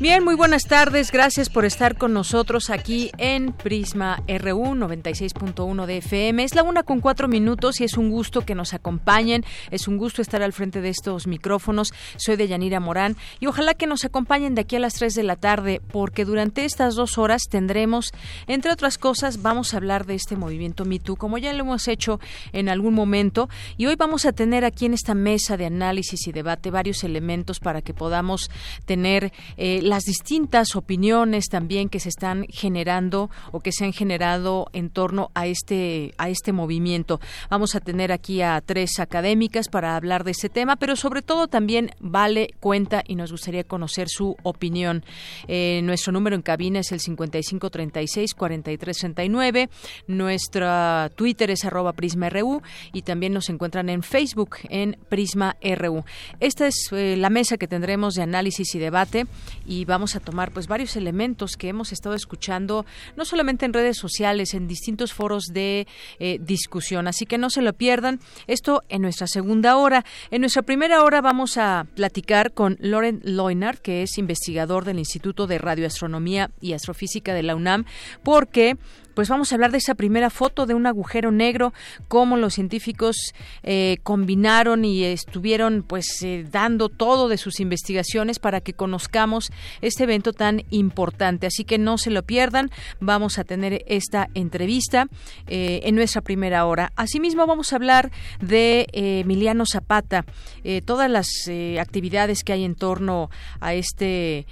Bien, muy buenas tardes. Gracias por estar con nosotros aquí en Prisma RU 96.1 de FM. Es la una con cuatro minutos y es un gusto que nos acompañen. Es un gusto estar al frente de estos micrófonos. Soy de Yanira Morán y ojalá que nos acompañen de aquí a las 3 de la tarde porque durante estas dos horas tendremos, entre otras cosas, vamos a hablar de este movimiento MeToo como ya lo hemos hecho en algún momento y hoy vamos a tener aquí en esta mesa de análisis y debate varios elementos para que podamos tener eh, las distintas opiniones también que se están generando o que se han generado en torno a este a este movimiento. Vamos a tener aquí a tres académicas para hablar de este tema, pero sobre todo también vale cuenta y nos gustaría conocer su opinión. Eh, nuestro número en cabina es el 5536 4339. Nuestra Twitter es arroba PrismaRU y también nos encuentran en Facebook en Prisma RU. Esta es eh, la mesa que tendremos de análisis y debate y y vamos a tomar pues varios elementos que hemos estado escuchando no solamente en redes sociales, en distintos foros de eh, discusión. Así que no se lo pierdan. Esto en nuestra segunda hora. En nuestra primera hora vamos a platicar con Loren Loinard, que es investigador del Instituto de Radioastronomía y Astrofísica de la UNAM, porque pues vamos a hablar de esa primera foto de un agujero negro, cómo los científicos eh, combinaron y estuvieron pues eh, dando todo de sus investigaciones para que conozcamos este evento tan importante. Así que no se lo pierdan, vamos a tener esta entrevista eh, en nuestra primera hora. Asimismo vamos a hablar de Emiliano Zapata, todas las actividades que hay en torno a este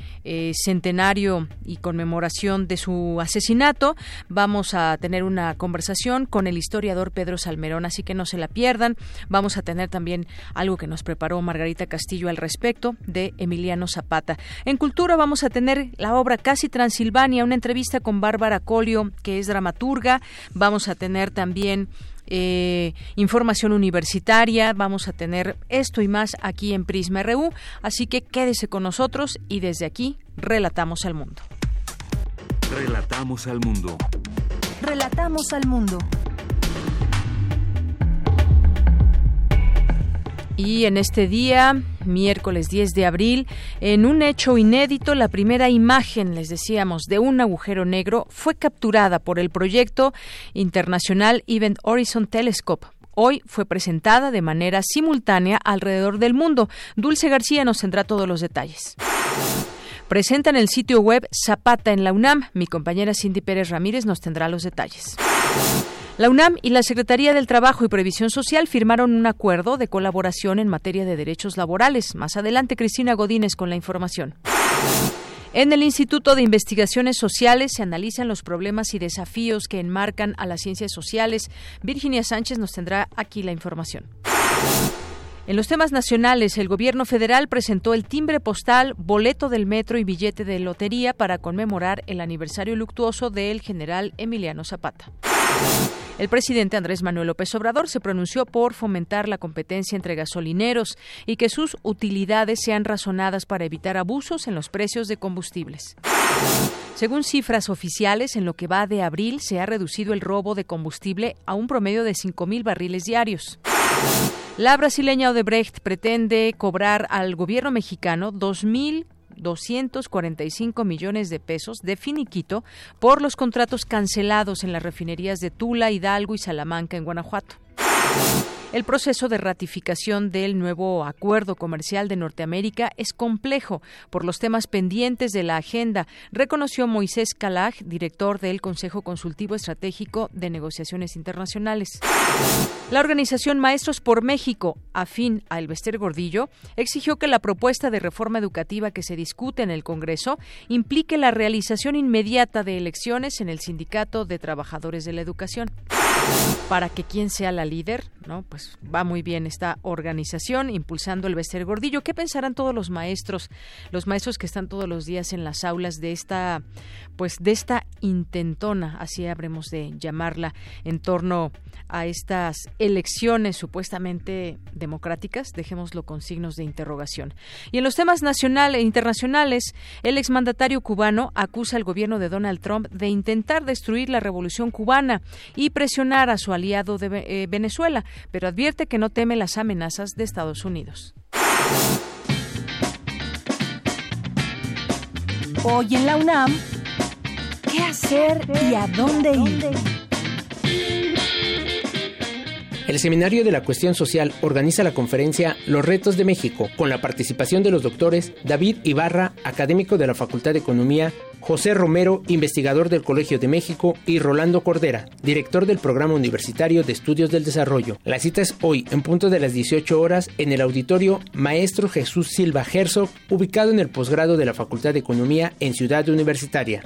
centenario y conmemoración de su asesinato. Vamos vamos a tener una conversación con el historiador Pedro Salmerón, así que no se la pierdan. Vamos a tener también algo que nos preparó Margarita Castillo al respecto de Emiliano Zapata. En Cultura vamos a tener la obra Casi Transilvania, una entrevista con Bárbara Colio, que es dramaturga. Vamos a tener también eh, información universitaria. Vamos a tener esto y más aquí en Prisma RU. Así que quédese con nosotros y desde aquí relatamos al mundo. Relatamos al mundo. Relatamos al mundo. Y en este día, miércoles 10 de abril, en un hecho inédito, la primera imagen, les decíamos, de un agujero negro fue capturada por el proyecto internacional Event Horizon Telescope. Hoy fue presentada de manera simultánea alrededor del mundo. Dulce García nos tendrá todos los detalles presenta en el sitio web Zapata en la UNAM. Mi compañera Cindy Pérez Ramírez nos tendrá los detalles. La UNAM y la Secretaría del Trabajo y Previsión Social firmaron un acuerdo de colaboración en materia de derechos laborales. Más adelante, Cristina Godínez con la información. En el Instituto de Investigaciones Sociales se analizan los problemas y desafíos que enmarcan a las ciencias sociales. Virginia Sánchez nos tendrá aquí la información. En los temas nacionales, el gobierno federal presentó el timbre postal, boleto del metro y billete de lotería para conmemorar el aniversario luctuoso del general Emiliano Zapata. El presidente Andrés Manuel López Obrador se pronunció por fomentar la competencia entre gasolineros y que sus utilidades sean razonadas para evitar abusos en los precios de combustibles. Según cifras oficiales, en lo que va de abril se ha reducido el robo de combustible a un promedio de 5.000 barriles diarios. La brasileña Odebrecht pretende cobrar al gobierno mexicano 2.245 millones de pesos de finiquito por los contratos cancelados en las refinerías de Tula, Hidalgo y Salamanca en Guanajuato. El proceso de ratificación del nuevo acuerdo comercial de Norteamérica es complejo por los temas pendientes de la agenda, reconoció Moisés Calag, director del Consejo Consultivo Estratégico de Negociaciones Internacionales. La organización Maestros por México, afín a Elvester Gordillo, exigió que la propuesta de reforma educativa que se discute en el Congreso implique la realización inmediata de elecciones en el Sindicato de Trabajadores de la Educación. Para que quien sea la líder, ¿no? Pues va muy bien esta organización impulsando el Bester Gordillo. ¿Qué pensarán todos los maestros, los maestros que están todos los días en las aulas de esta, pues de esta intentona, así habremos de llamarla, en torno a estas elecciones supuestamente democráticas? Dejémoslo con signos de interrogación. Y en los temas nacionales e internacionales, el exmandatario cubano acusa al gobierno de Donald Trump de intentar destruir la revolución cubana y presionar a su aliado de eh, Venezuela pero advierte que no teme las amenazas de Estados Unidos. Hoy en la UNAM, ¿qué hacer y a dónde ir? El Seminario de la Cuestión Social organiza la conferencia Los Retos de México, con la participación de los doctores David Ibarra, académico de la Facultad de Economía, José Romero, investigador del Colegio de México, y Rolando Cordera, director del Programa Universitario de Estudios del Desarrollo. La cita es hoy, en punto de las 18 horas, en el auditorio Maestro Jesús Silva Herzog, ubicado en el posgrado de la Facultad de Economía en Ciudad Universitaria.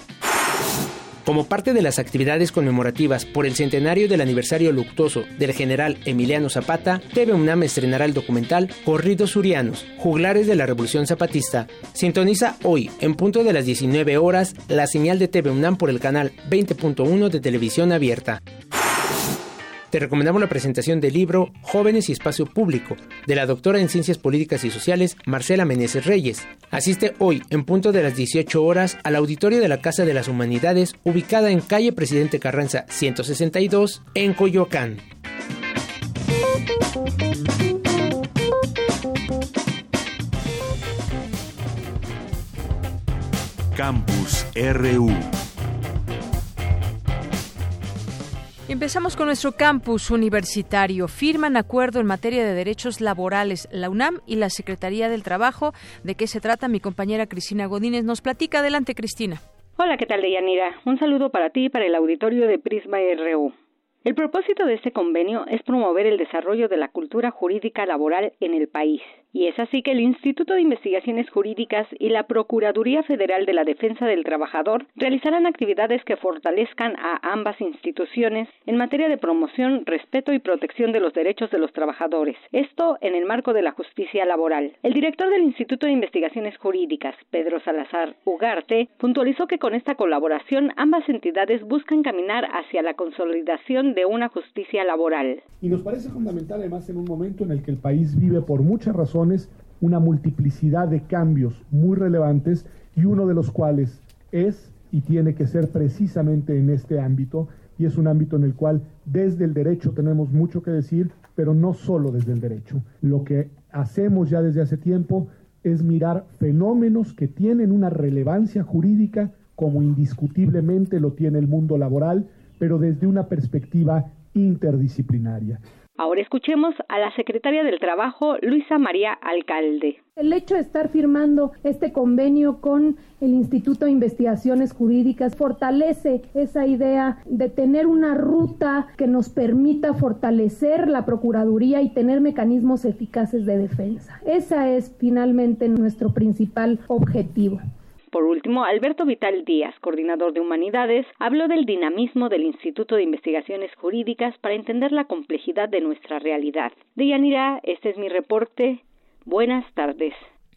Como parte de las actividades conmemorativas por el centenario del aniversario luctuoso del general Emiliano Zapata, TV UNAM estrenará el documental Corridos Surianos, Juglares de la Revolución Zapatista. Sintoniza hoy, en punto de las 19 horas, la señal de TV UNAM por el canal 20.1 de televisión abierta. Te recomendamos la presentación del libro Jóvenes y Espacio Público, de la doctora en Ciencias Políticas y Sociales Marcela Meneses Reyes. Asiste hoy, en punto de las 18 horas, al auditorio de la Casa de las Humanidades, ubicada en calle Presidente Carranza 162, en Coyoacán. Campus RU Empezamos con nuestro campus universitario. Firman acuerdo en materia de derechos laborales la UNAM y la Secretaría del Trabajo. ¿De qué se trata? Mi compañera Cristina Godínez nos platica. Adelante, Cristina. Hola, ¿qué tal, Deyanira? Un saludo para ti y para el auditorio de Prisma RU. El propósito de este convenio es promover el desarrollo de la cultura jurídica laboral en el país. Y es así que el Instituto de Investigaciones Jurídicas y la Procuraduría Federal de la Defensa del Trabajador realizarán actividades que fortalezcan a ambas instituciones en materia de promoción, respeto y protección de los derechos de los trabajadores. Esto en el marco de la justicia laboral. El director del Instituto de Investigaciones Jurídicas, Pedro Salazar Ugarte, puntualizó que con esta colaboración ambas entidades buscan caminar hacia la consolidación de una justicia laboral. Y nos parece fundamental además en un momento en el que el país vive por muchas razones una multiplicidad de cambios muy relevantes y uno de los cuales es y tiene que ser precisamente en este ámbito y es un ámbito en el cual desde el derecho tenemos mucho que decir, pero no solo desde el derecho. Lo que hacemos ya desde hace tiempo es mirar fenómenos que tienen una relevancia jurídica como indiscutiblemente lo tiene el mundo laboral, pero desde una perspectiva interdisciplinaria. Ahora escuchemos a la secretaria del Trabajo, Luisa María Alcalde. El hecho de estar firmando este convenio con el Instituto de Investigaciones Jurídicas fortalece esa idea de tener una ruta que nos permita fortalecer la Procuraduría y tener mecanismos eficaces de defensa. Ese es finalmente nuestro principal objetivo. Por último, Alberto Vital Díaz, coordinador de Humanidades, habló del dinamismo del Instituto de Investigaciones Jurídicas para entender la complejidad de nuestra realidad. Deyanira, este es mi reporte. Buenas tardes.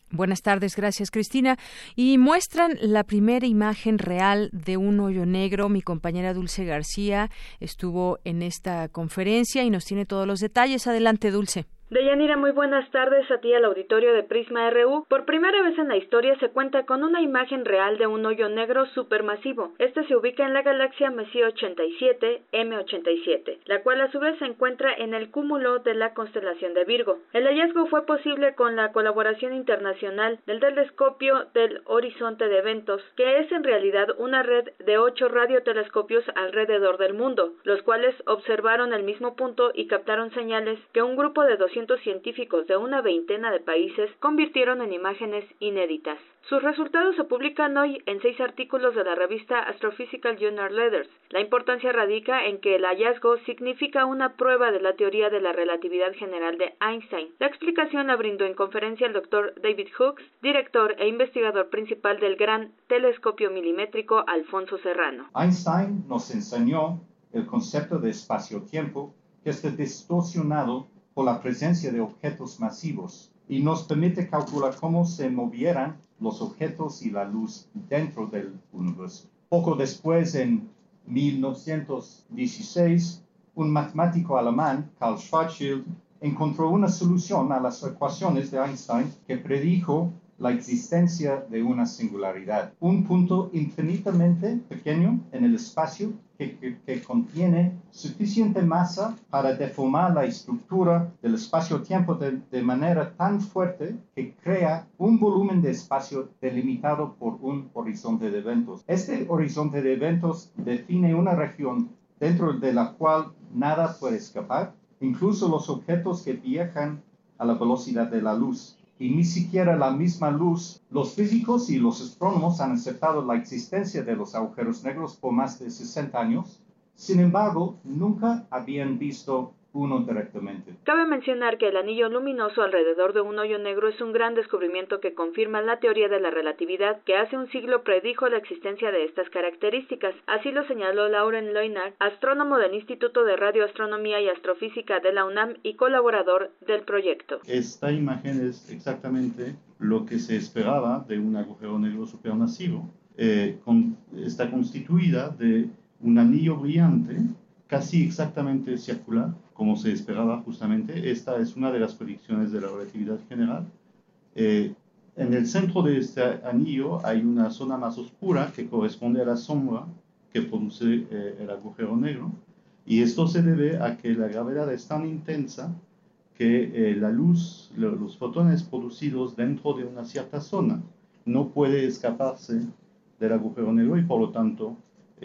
Buenas tardes, gracias Cristina. Y muestran la primera imagen real de un hoyo negro. Mi compañera Dulce García estuvo en esta conferencia y nos tiene todos los detalles. Adelante, Dulce. Deyanira, muy buenas tardes a ti al auditorio de Prisma RU. Por primera vez en la historia se cuenta con una imagen real de un hoyo negro supermasivo. Este se ubica en la galaxia Messier 87 M87, la cual a su vez se encuentra en el cúmulo de la constelación de Virgo. El hallazgo fue posible con la colaboración internacional del telescopio del horizonte de eventos, que es en realidad una red de ocho radiotelescopios alrededor del mundo, los cuales observaron el mismo punto y captaron señales que un grupo de 200 científicos de una veintena de países convirtieron en imágenes inéditas. Sus resultados se publican hoy en seis artículos de la revista Astrophysical Journal Letters. La importancia radica en que el hallazgo significa una prueba de la teoría de la relatividad general de Einstein. La explicación la brindó en conferencia el doctor David Hooks, director e investigador principal del gran telescopio milimétrico Alfonso Serrano. Einstein nos enseñó el concepto de espacio-tiempo que está distorsionado por la presencia de objetos masivos y nos permite calcular cómo se movieran los objetos y la luz dentro del universo. Poco después, en 1916, un matemático alemán, Karl Schwarzschild, encontró una solución a las ecuaciones de Einstein que predijo la existencia de una singularidad, un punto infinitamente pequeño en el espacio que, contiene suficiente masa para deformar la estructura del espacio-tiempo de, de, manera tan fuerte que crea un volumen de espacio delimitado por un horizonte de eventos. Este horizonte de eventos define una región dentro de la cual nada puede escapar, incluso los objetos que viajan a la velocidad de la luz y ni siquiera la misma luz. Los físicos y los astrónomos han aceptado la existencia de los agujeros negros por más de 60 años. Sin embargo, nunca habían visto uno. Cabe mencionar que el anillo luminoso alrededor de un hoyo negro es un gran descubrimiento que confirma la teoría de la relatividad que hace un siglo predijo la existencia de estas características. Así lo señaló Lauren Leunard, astrónomo del Instituto de Radioastronomía y Astrofísica de la UNAM y colaborador del proyecto. Esta imagen es exactamente lo que se esperaba de un agujero negro supermasivo. Eh, está constituida de un anillo brillante casi exactamente circular, como se esperaba justamente. Esta es una de las predicciones de la relatividad general. Eh, en el centro de este anillo hay una zona más oscura que corresponde a la sombra que produce eh, el agujero negro. Y esto se debe a que la gravedad es tan intensa que eh, la luz, los fotones producidos dentro de una cierta zona, no puede escaparse del agujero negro y por lo tanto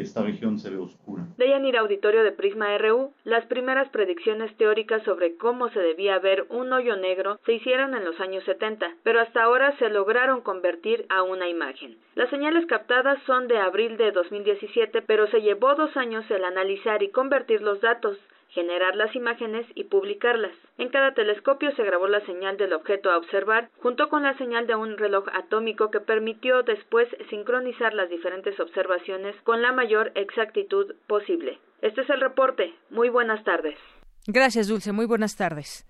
esta región se ve oscura. Deyanira Auditorio de Prisma RU, las primeras predicciones teóricas sobre cómo se debía ver un hoyo negro se hicieron en los años 70, pero hasta ahora se lograron convertir a una imagen. Las señales captadas son de abril de 2017, pero se llevó dos años el analizar y convertir los datos generar las imágenes y publicarlas. En cada telescopio se grabó la señal del objeto a observar junto con la señal de un reloj atómico que permitió después sincronizar las diferentes observaciones con la mayor exactitud posible. Este es el reporte. Muy buenas tardes. Gracias, Dulce. Muy buenas tardes.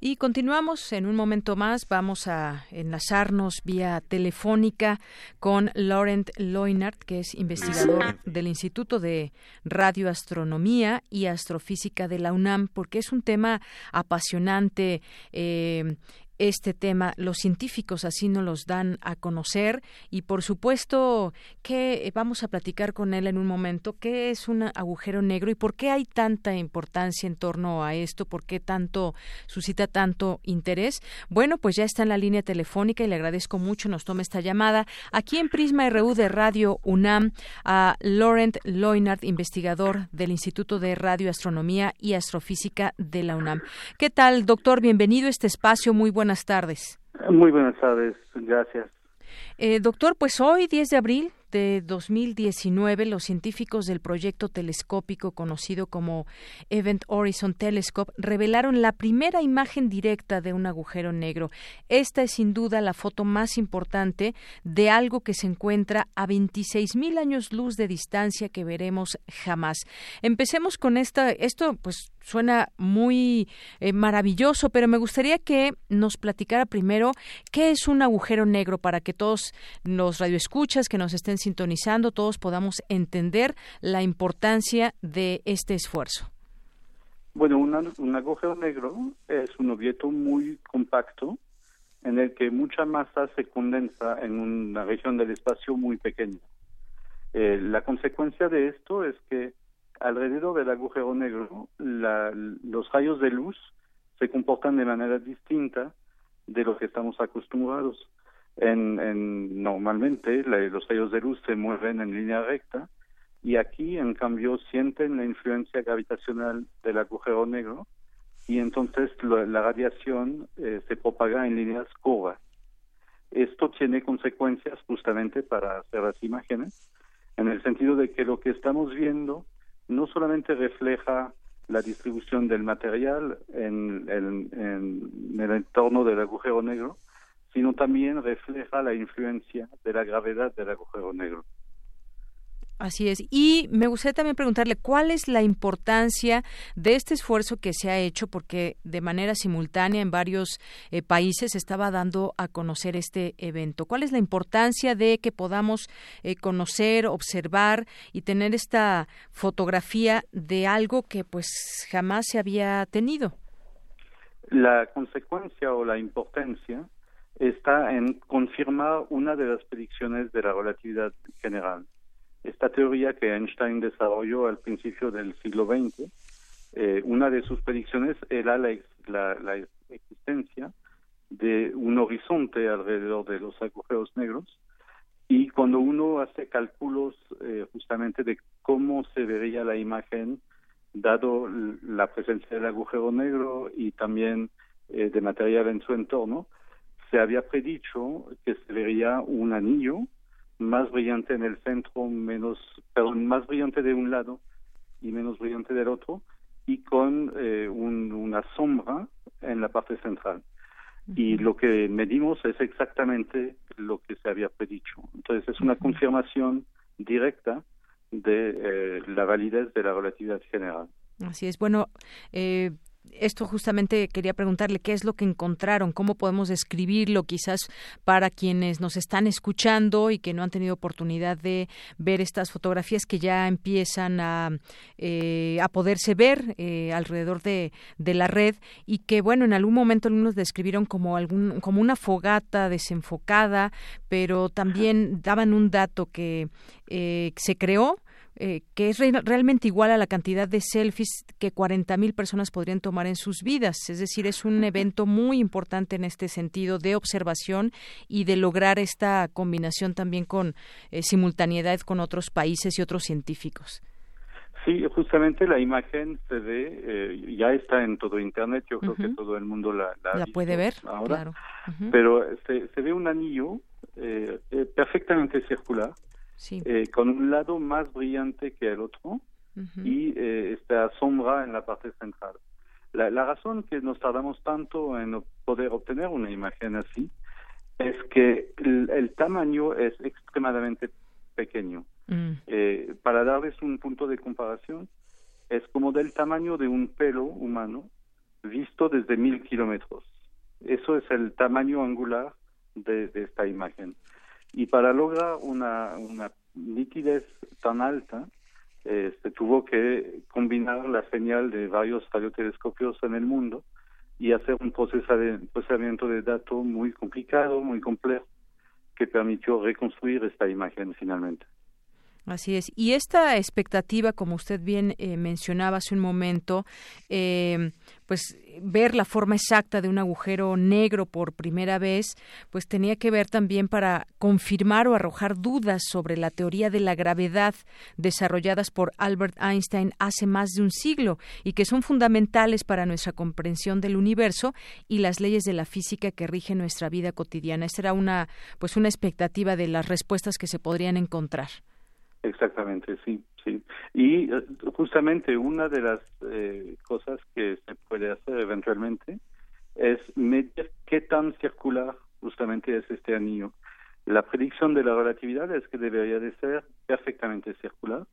Y continuamos en un momento más. Vamos a enlazarnos vía telefónica con Laurent Loinart, que es investigador del Instituto de Radioastronomía y Astrofísica de la UNAM, porque es un tema apasionante. Eh, este tema. Los científicos así nos los dan a conocer y por supuesto que vamos a platicar con él en un momento qué es un agujero negro y por qué hay tanta importancia en torno a esto, por qué tanto suscita tanto interés. Bueno, pues ya está en la línea telefónica y le agradezco mucho nos toma esta llamada aquí en Prisma RU de Radio UNAM a Laurent Loinard, investigador del Instituto de Radioastronomía y Astrofísica de la UNAM. ¿Qué tal, doctor? Bienvenido a este espacio. Muy buenas tardes. Muy buenas tardes, gracias. Eh, doctor, pues hoy, 10 de abril, de 2019, los científicos del proyecto telescópico conocido como Event Horizon Telescope revelaron la primera imagen directa de un agujero negro. Esta es sin duda la foto más importante de algo que se encuentra a 26.000 años luz de distancia que veremos jamás. Empecemos con esta, esto pues suena muy eh, maravilloso, pero me gustaría que nos platicara primero qué es un agujero negro para que todos los radioescuchas que nos estén sintonizando, todos podamos entender la importancia de este esfuerzo. Bueno, un agujero negro es un objeto muy compacto en el que mucha masa se condensa en una región del espacio muy pequeña. Eh, la consecuencia de esto es que alrededor del agujero negro los rayos de luz se comportan de manera distinta de lo que estamos acostumbrados. En, normalmente los rayos de luz se mueven en línea recta y aquí en cambio sienten la influencia gravitacional del agujero negro y entonces la radiación eh, se propaga en líneas curvas. Esto tiene consecuencias justamente para hacer las imágenes, en el sentido de que lo que estamos viendo no solamente refleja la distribución del material en, en, el entorno del agujero negro, sino también refleja la influencia de la gravedad del agujero negro. Así es. Y me gustaría también preguntarle cuál es la importancia de este esfuerzo que se ha hecho, porque de manera simultánea en varios eh, países se estaba dando a conocer este evento. ¿Cuál es la importancia de que podamos eh, conocer, observar y tener esta fotografía de algo que pues jamás se había tenido? La consecuencia o la importancia está en confirmar una de las predicciones de la relatividad general. Esta teoría que Einstein desarrolló al principio del siglo XX, eh, una de sus predicciones era la, existencia de un horizonte alrededor de los agujeros negros y cuando uno hace cálculos eh, justamente de cómo se vería la imagen dado la presencia del agujero negro y también eh, de material en su entorno, se había predicho que se vería un anillo más brillante en el centro, menos, perdón, más brillante de un lado y menos brillante del otro, y con eh, una sombra en la parte central. Y lo que medimos es exactamente lo que se había predicho. Entonces es una confirmación directa de eh, la validez de la relatividad general. Así es. Bueno, eh, esto justamente quería preguntarle qué es lo que encontraron, cómo podemos describirlo quizás para quienes nos están escuchando y que no han tenido oportunidad de ver estas fotografías que ya empiezan a, eh, a poderse ver eh, alrededor de, de, la red y que bueno en algún momento algunos describieron como algún como una fogata desenfocada pero también daban un dato que eh, se creó eh, que es realmente igual a la cantidad de selfies que 40.000 personas podrían tomar en sus vidas. Es decir, es un evento muy importante en este sentido de observación y de lograr esta combinación también con eh, simultaneidad con otros países y otros científicos. Sí, justamente la imagen se ve, eh, ya está en todo Internet, yo creo que todo el mundo la, la, puede ver ahora, pero se, se, ve un anillo perfectamente circular eh, con un lado más brillante que el otro y eh, esta sombra en la parte central. La, razón que nos tardamos tanto en poder obtener una imagen así es que el, tamaño es extremadamente pequeño. Mm. Eh, para darles un punto de comparación, es como del tamaño de un pelo humano visto desde mil kilómetros. Eso es el tamaño angular de esta imagen. Y para lograr una, una nitidez tan alta, se tuvo que combinar la señal de varios radiotelescopios en el mundo y hacer un procesamiento de datos muy complicado, muy complejo, que permitió reconstruir esta imagen finalmente. Así es. Y esta expectativa, como usted bien eh, mencionaba hace un momento, eh, pues ver la forma exacta de un agujero negro por primera vez, pues tenía que ver también para confirmar o arrojar dudas sobre la teoría de la gravedad desarrolladas por Albert Einstein hace más de un siglo y que son fundamentales para nuestra comprensión del universo y las leyes de la física que rigen nuestra vida cotidiana. Esta era una pues una expectativa de las respuestas que se podrían encontrar. Exactamente, sí, sí. Y eh, justamente una de las eh, cosas que se puede hacer eventualmente es medir qué tan circular justamente es este anillo. La predicción de la relatividad es que debería de ser perfectamente circular.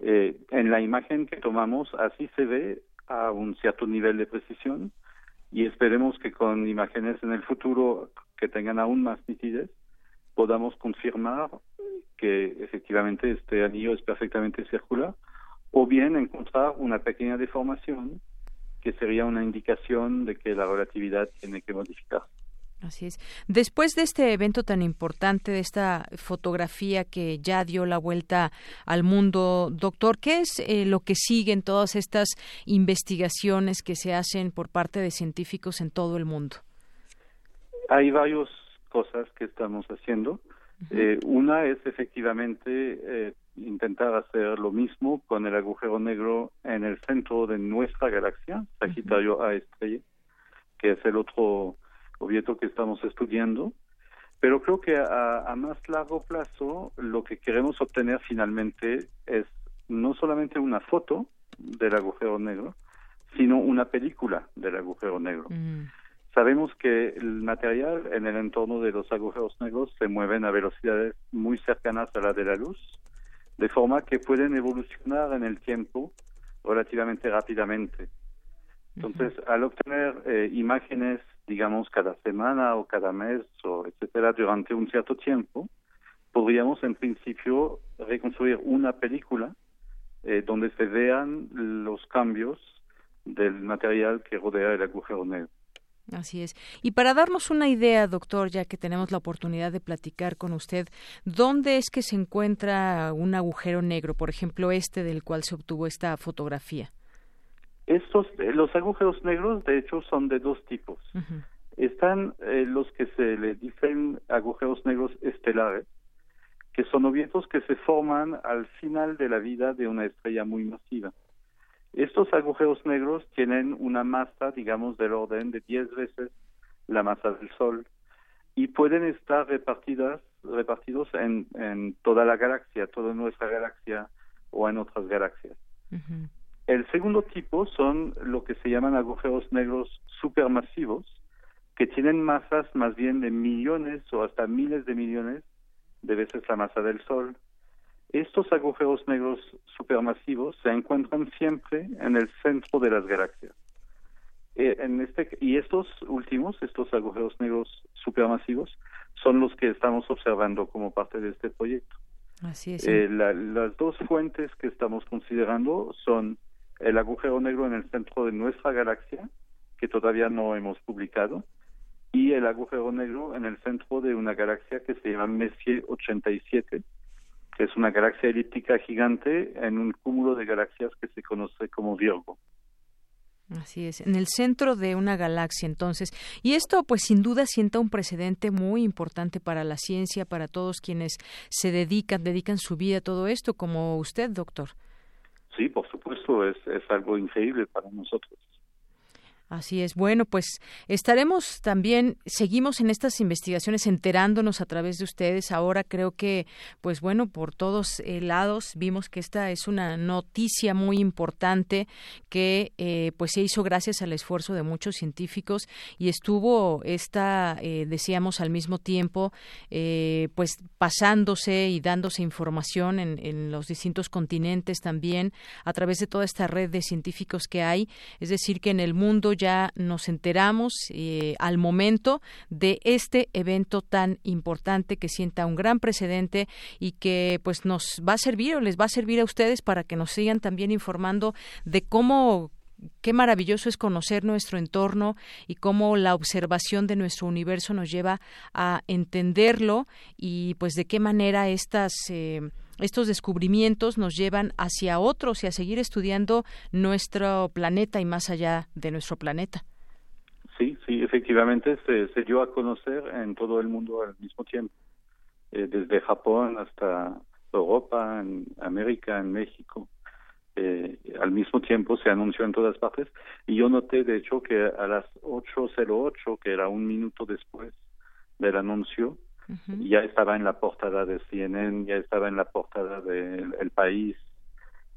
Eh, en la imagen que tomamos así se ve a un cierto nivel de precisión y esperemos que con imágenes en el futuro que tengan aún más nitidez podamos confirmar que efectivamente este anillo es perfectamente circular, o bien encontrar una pequeña deformación que sería una indicación de que la relatividad tiene que modificar. Así es. Después de este evento tan importante, de esta fotografía que ya dio la vuelta al mundo, doctor, ¿qué es eh, lo que siguen todas estas investigaciones que se hacen por parte de científicos en todo el mundo? Hay varias cosas que estamos haciendo. Eh, una es efectivamente eh, intentar hacer lo mismo con el agujero negro en el centro de nuestra galaxia, Sagitario A estrella, que es el otro objeto que estamos estudiando. Pero creo que a, más largo plazo lo que queremos obtener finalmente es no solamente una foto del agujero negro, sino una película del agujero negro. Mm. Sabemos que el material en el entorno de los agujeros negros se mueven a velocidades muy cercanas a la de la luz, de forma que pueden evolucionar en el tiempo relativamente rápidamente. Entonces, al obtener eh, imágenes, digamos, cada semana o cada mes o etcétera, durante un cierto tiempo, podríamos en principio reconstruir una película eh, donde se vean los cambios del material que rodea el agujero negro. Así es. Y para darnos una idea, doctor, ya que tenemos la oportunidad de platicar con usted, ¿dónde es que se encuentra un agujero negro, por ejemplo, este del cual se obtuvo esta fotografía? Estos, eh, los agujeros negros, de hecho, son de dos tipos. Están eh, los que se le dicen agujeros negros estelares, que son objetos que se forman al final de la vida de una estrella muy masiva. Estos agujeros negros tienen una masa, digamos, del orden de 10 veces la masa del Sol y pueden estar repartidas, repartidos en, en toda la galaxia, toda nuestra galaxia o en otras galaxias. El segundo tipo son lo que se llaman agujeros negros supermasivos, que tienen masas más bien de millones o hasta miles de millones de veces la masa del Sol. Estos agujeros negros supermasivos se encuentran siempre en el centro de las galaxias. Eh, en este, y estos últimos, estos agujeros negros supermasivos, son los que estamos observando como parte de este proyecto. Así es. Eh, las dos fuentes que estamos considerando son el agujero negro en el centro de nuestra galaxia, que todavía no hemos publicado, y el agujero negro en el centro de una galaxia que se llama Messier 87, que es una galaxia elíptica gigante en un cúmulo de galaxias que se conoce como Virgo. Así es, en el centro de una galaxia entonces. Y esto pues sin duda sienta un precedente muy importante para la ciencia, para todos quienes se dedican, dedican su vida a todo esto, como usted, doctor. Sí, por supuesto, es, es algo increíble para nosotros. Así es. Bueno, pues estaremos también, seguimos en estas investigaciones enterándonos a través de ustedes. Ahora creo que, pues bueno, por todos eh, lados vimos que esta es una noticia muy importante que eh, pues se hizo gracias al esfuerzo de muchos científicos y estuvo esta, eh, decíamos al mismo tiempo, pues pasándose y dándose información en, en los distintos continentes también a través de toda esta red de científicos que hay. Es decir, que en el mundo ya nos enteramos eh, al momento de este evento tan importante que sienta un gran precedente y que pues nos va a servir o les va a servir a ustedes para que nos sigan también informando de cómo qué maravilloso es conocer nuestro entorno y cómo la observación de nuestro universo nos lleva a entenderlo y pues de qué manera estas eh, estos descubrimientos nos llevan hacia otros y a seguir estudiando nuestro planeta y más allá de nuestro planeta. Sí, sí, efectivamente se, se dio a conocer en todo el mundo al mismo tiempo, eh, desde Japón hasta Europa, en América, en México. Eh, al mismo tiempo se anunció en todas partes y yo noté de hecho que a las 8.08, que era un minuto después del anuncio, ya estaba en la portada de CNN, ya estaba en la portada de El País,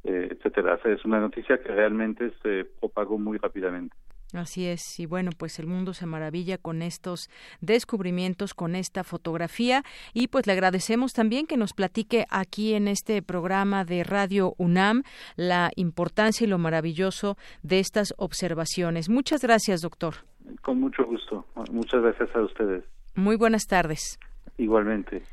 eh, etcétera. es una noticia que realmente se propagó muy rápidamente. Así es, y bueno, pues el mundo se maravilla con estos descubrimientos, con esta fotografía, y pues le agradecemos también que nos platique aquí en este programa de Radio UNAM la importancia y lo maravilloso de estas observaciones. Muchas gracias, doctor. Con mucho gusto. Muchas gracias a ustedes. Muy buenas tardes. Igualmente.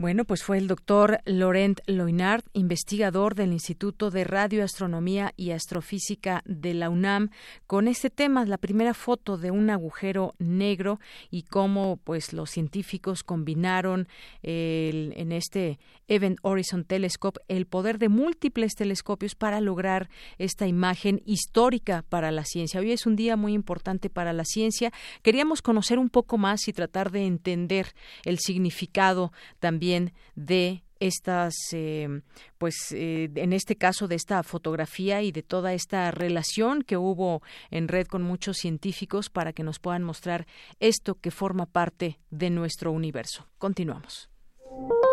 Bueno, pues fue el doctor Laurent Loinard, investigador del Instituto de Radioastronomía y Astrofísica de la UNAM, con este tema, la primera foto de un agujero negro y cómo pues los científicos combinaron en este Event Horizon Telescope el poder de múltiples telescopios para lograr esta imagen histórica para la ciencia. Hoy es un día muy importante para la ciencia. Queríamos conocer un poco más y tratar de entender el significado también de estas, eh, pues eh, en este caso de esta fotografía y de toda esta relación que hubo en red con muchos científicos para que nos puedan mostrar esto que forma parte de nuestro universo. Continuamos.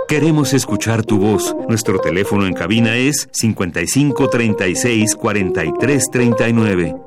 Queremos escuchar tu voz. Nuestro teléfono en cabina es 55 36 43 39.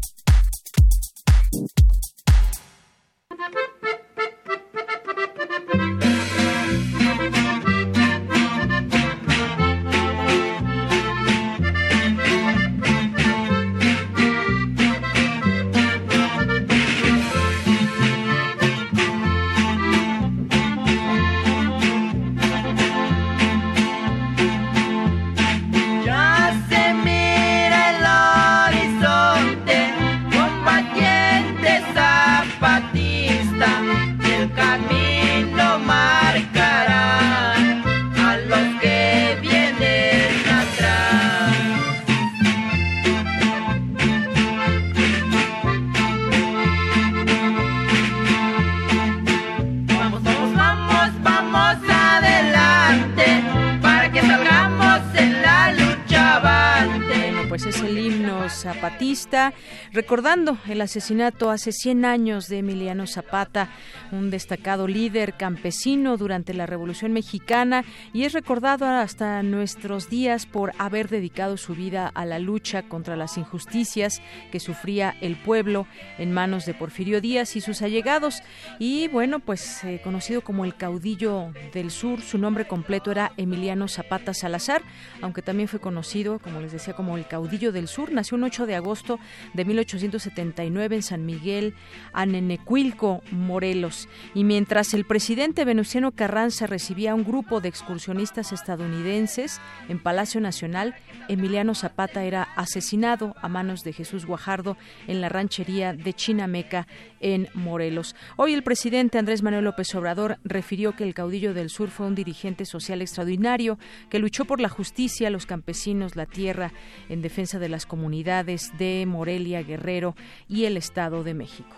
recordando el asesinato hace 100 años de Emiliano Zapata, un destacado líder campesino durante la Revolución Mexicana y es recordado hasta nuestros días por haber dedicado su vida a la lucha contra las injusticias que sufría el pueblo en manos de Porfirio Díaz y sus allegados. Y bueno, pues eh, conocido como el caudillo del sur, su nombre completo era Emiliano Zapata Salazar, aunque también fue conocido, como les decía, como el caudillo del sur. Nació un 8 de agosto de 1879 en San Miguel, Anenecuilco, Morelos. Y mientras el presidente Venustiano Carranza recibía a un grupo de excursionistas estadounidenses en Palacio Nacional, Emiliano Zapata era asesinado a manos de Jesús Guajardo en la ranchería de Chinameca, en Morelos. Hoy el presidente Andrés Manuel López Obrador refirió que el caudillo del sur fue un dirigente social extraordinario que luchó por la justicia, los campesinos, la tierra, en defensa de las comunidades de Morelia, Guerrero y el Estado de México.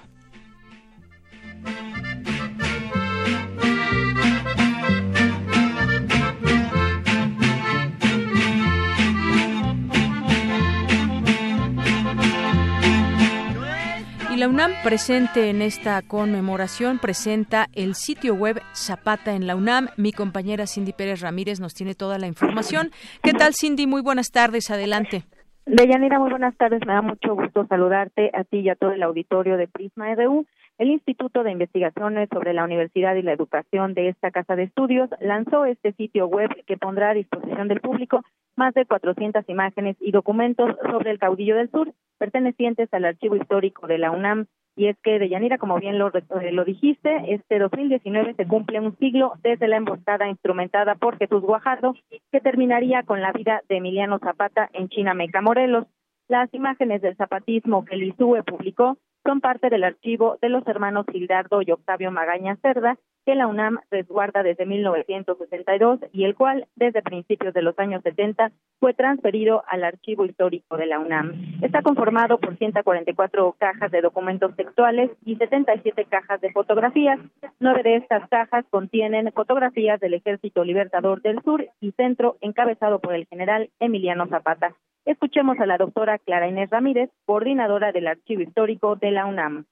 Y la UNAM presente en esta conmemoración presenta el sitio web Zapata en la UNAM. Mi compañera Cindy Pérez Ramírez nos tiene toda la información. ¿Qué tal Cindy? Muy buenas tardes, adelante. Deyanira, muy buenas tardes. Me da mucho gusto saludarte a ti y a todo el auditorio de Prisma RU. El Instituto de Investigaciones sobre la Universidad y la Educación de esta Casa de Estudios lanzó este sitio web que pondrá a disposición del público más de 400 imágenes y documentos sobre el caudillo del sur, pertenecientes al archivo histórico de la UNAM. Y es que, Deyanira, como bien lo, eh, lo dijiste, este 2019 se cumple un siglo desde la emboscada instrumentada por Jesús Guajardo, que terminaría con la vida de Emiliano Zapata en Chinameca, Morelos. Las imágenes del zapatismo que el publicó son parte del archivo de los hermanos Gildardo y Octavio Magaña Cerda, que la UNAM resguarda desde 1962 y el cual, desde principios de los años 70, fue transferido al archivo histórico de la UNAM. Está conformado por 144 cajas de documentos textuales y 77 cajas de fotografías. Nueve de estas cajas contienen fotografías del Ejército Libertador del Sur y Centro, encabezado por el general Emiliano Zapata. Escuchemos a la doctora Clara Inés Ramírez, coordinadora del Archivo Histórico de la UNAM.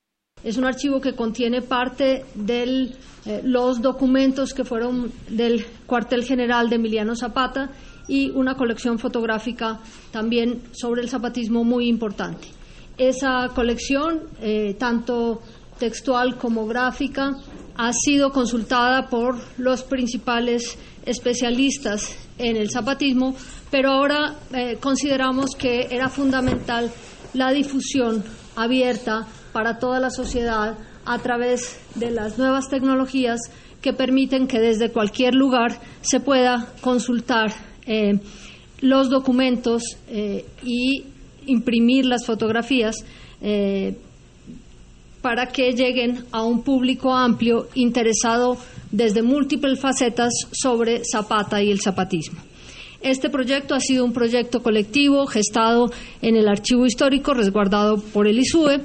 Es un archivo que contiene parte de eh, los documentos que fueron del cuartel general de Emiliano Zapata y una colección fotográfica también sobre el zapatismo muy importante. Esa colección, eh, tanto textual como gráfica, ha sido consultada por los principales especialistas en el zapatismo, pero ahora eh, consideramos que era fundamental la difusión abierta para toda la sociedad a través de las nuevas tecnologías que permiten que desde cualquier lugar se pueda consultar eh, los documentos eh, y imprimir las fotografías eh, para que lleguen a un público amplio interesado desde múltiples facetas sobre Zapata y el zapatismo. Este proyecto ha sido un proyecto colectivo gestado en el archivo histórico resguardado por el ISUE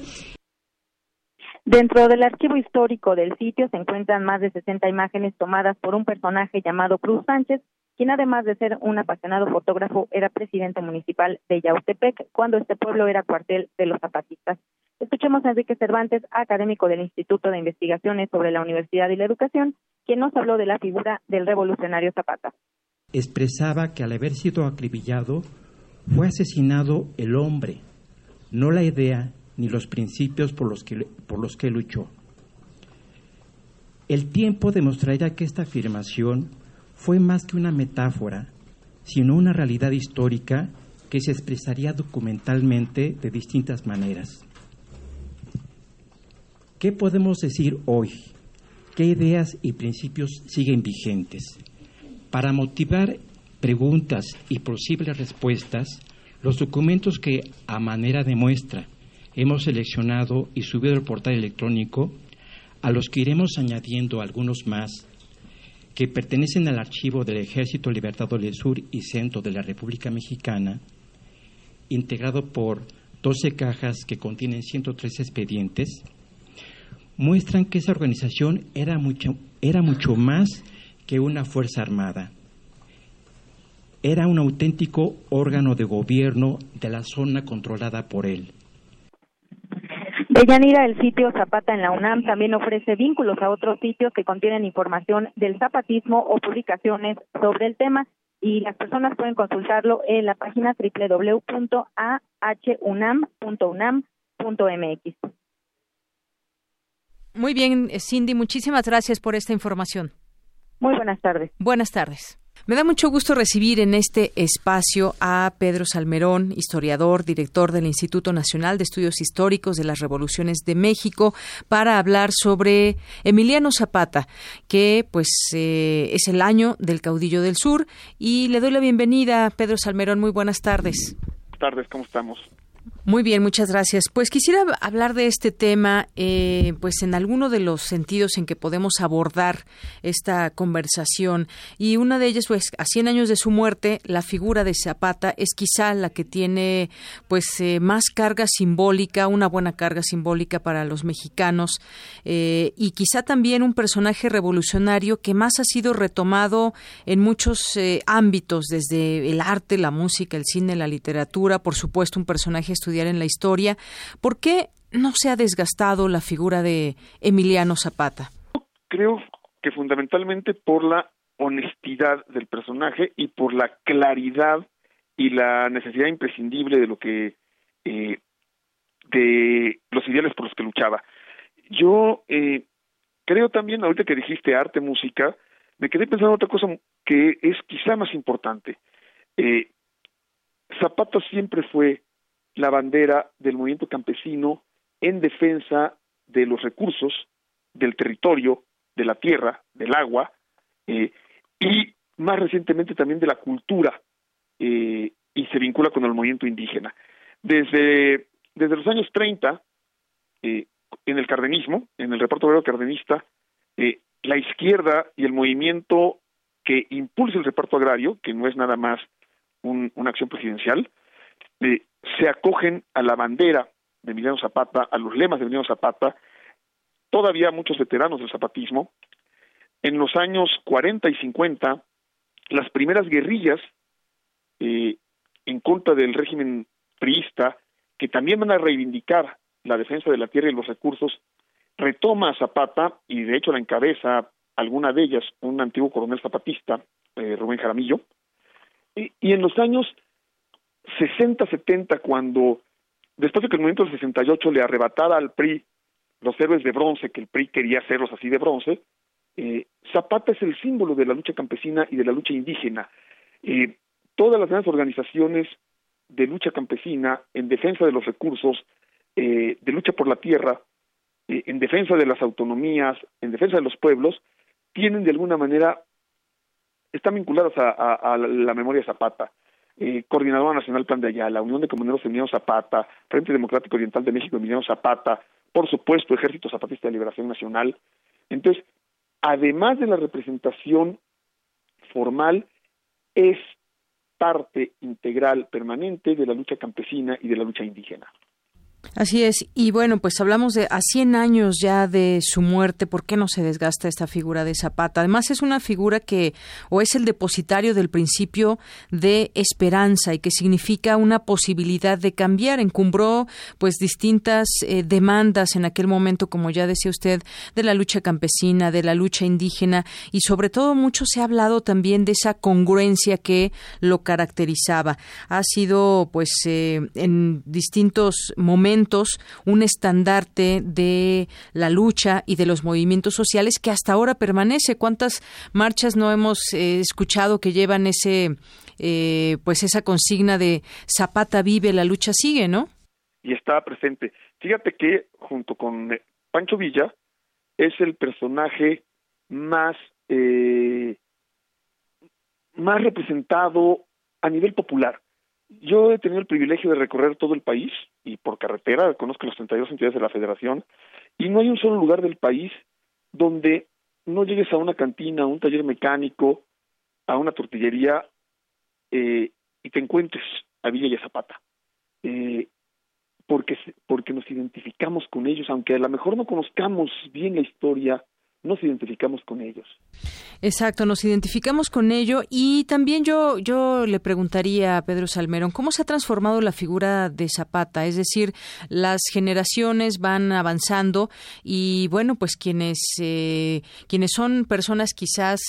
Dentro del archivo histórico del sitio se encuentran más de 60 imágenes tomadas por un personaje llamado Cruz Sánchez, quien además de ser un apasionado fotógrafo era presidente municipal de Yautepec cuando este pueblo era cuartel de los zapatistas. Escuchemos a Enrique Cervantes, académico del Instituto de Investigaciones sobre la Universidad y la Educación, quien nos habló de la figura del revolucionario Zapata. Expresaba que al haber sido acribillado fue asesinado el hombre, no la idea ni los principios por los que, por los que luchó. El tiempo demostrará que esta afirmación fue más que una metáfora, sino una realidad histórica que se expresaría documentalmente de distintas maneras. ¿Qué podemos decir hoy? ¿Qué ideas y principios siguen vigentes? Para motivar preguntas y posibles respuestas, los documentos que, a manera de muestra, hemos seleccionado y subido al portal electrónico, a los que iremos añadiendo algunos más que pertenecen al archivo del Ejército Libertador del Sur y Centro de la República Mexicana, integrado por 12 cajas que contienen 103 expedientes, muestran que esa organización era mucho, era mucho más que una fuerza armada. Era un auténtico órgano de gobierno de la zona controlada por él Deyanira, el sitio Zapata en la UNAM también ofrece vínculos a otros sitios que contienen información del zapatismo o publicaciones sobre el tema y las personas pueden consultarlo en la página www.ahunam.unam.mx. Muy bien, Cindy, muchísimas gracias por esta información. Muy buenas tardes. Buenas tardes. Me da mucho gusto recibir en este espacio a Pedro Salmerón, historiador, director del Instituto Nacional de Estudios Históricos de las Revoluciones de México, para hablar sobre Emiliano Zapata, que pues eh, es el año del caudillo del sur. Y le doy la bienvenida, Pedro Salmerón. Muy buenas tardes. Buenas tardes, ¿cómo estamos? Muy bien, muchas gracias. Pues quisiera hablar de este tema, eh, pues en alguno de los sentidos en que podemos abordar esta conversación. Y una de ellas, pues a 100 años de su muerte, la figura de Zapata es quizá la que tiene, pues, eh, más carga simbólica, una buena carga simbólica para los mexicanos, eh, y quizá también un personaje revolucionario que más ha sido retomado en muchos ámbitos, desde el arte, la música, el cine, la literatura, por supuesto, un personaje en la historia. ¿Por qué no se ha desgastado la figura de Emiliano Zapata? Creo que fundamentalmente por la honestidad del personaje y por la claridad y la necesidad imprescindible de lo que eh, de los ideales por los que luchaba. Yo eh, creo también, ahorita que dijiste arte, música, me quedé pensando otra cosa que es quizá más importante. Eh, Zapata siempre fue la bandera del movimiento campesino en defensa de los recursos, del territorio, de la tierra, del agua, eh, y más recientemente también de la cultura, eh, y se vincula con el movimiento indígena. Desde, desde los años 30, eh, en el cardenismo, en el reparto obrero cardenista, la izquierda y el movimiento que impulsa el reparto agrario, que no es nada más una acción presidencial, se acogen a la bandera de Emiliano Zapata, a los lemas de Emiliano Zapata, todavía muchos veteranos del zapatismo. En los años 40 y 50, las primeras guerrillas eh, en contra del régimen priista, que también van a reivindicar la defensa de la tierra y los recursos, retoma a Zapata y de hecho la encabeza alguna de ellas un antiguo coronel zapatista, eh, Rubén Jaramillo, y, y en los años 60, 70, cuando después de que el movimiento del 68 le arrebatara al PRI los héroes de bronce, que el PRI quería hacerlos así de bronce, eh, Zapata es el símbolo de la lucha campesina y de la lucha indígena. Eh, todas las grandes organizaciones de lucha campesina en defensa de los recursos, eh, de lucha por la tierra, eh, en defensa de las autonomías, en defensa de los pueblos, tienen de alguna manera, están vinculadas a, la memoria Zapata. Eh, Coordinadora Nacional Plan de Ayala, Unión de Comuneros Emiliano Zapata, Frente Democrático Oriental de México Emiliano Zapata, por supuesto Ejército Zapatista de Liberación Nacional. Entonces, además de la representación formal, es parte integral permanente de la lucha campesina y de la lucha indígena. Así es, y bueno, pues hablamos de a 100 años ya de su muerte, ¿por qué no se desgasta esta figura de Zapata? Además es una figura que o es el depositario del principio de esperanza y que significa una posibilidad de cambiar. Encumbró pues distintas eh, demandas en aquel momento, como ya decía usted, de la lucha campesina, de la lucha indígena y sobre todo mucho se ha hablado también de esa congruencia que lo caracterizaba. Ha sido pues eh, en distintos momentos un estandarte de la lucha y de los movimientos sociales que hasta ahora permanece. ¿Cuántas marchas no hemos eh, escuchado que llevan ese, eh, pues esa consigna de Zapata vive, la lucha sigue, ¿no? Y está presente. Fíjate que junto con eh, Pancho Villa es el personaje más más representado a nivel popular. Yo he tenido el privilegio de recorrer todo el país y por carretera, conozco las 32 entidades de la federación, y no hay un solo lugar del país donde no llegues a una cantina, a un taller mecánico, a una tortillería eh, y te encuentres a Villa y a Zapata. Eh, porque, porque nos identificamos con ellos, aunque a lo mejor no conozcamos bien la historia, nos identificamos con ellos. Exacto, nos identificamos con ello y también yo yo le preguntaría a Pedro Salmerón cómo se ha transformado la figura de Zapata, es decir, las generaciones van avanzando y bueno, pues quienes eh, quienes son personas quizás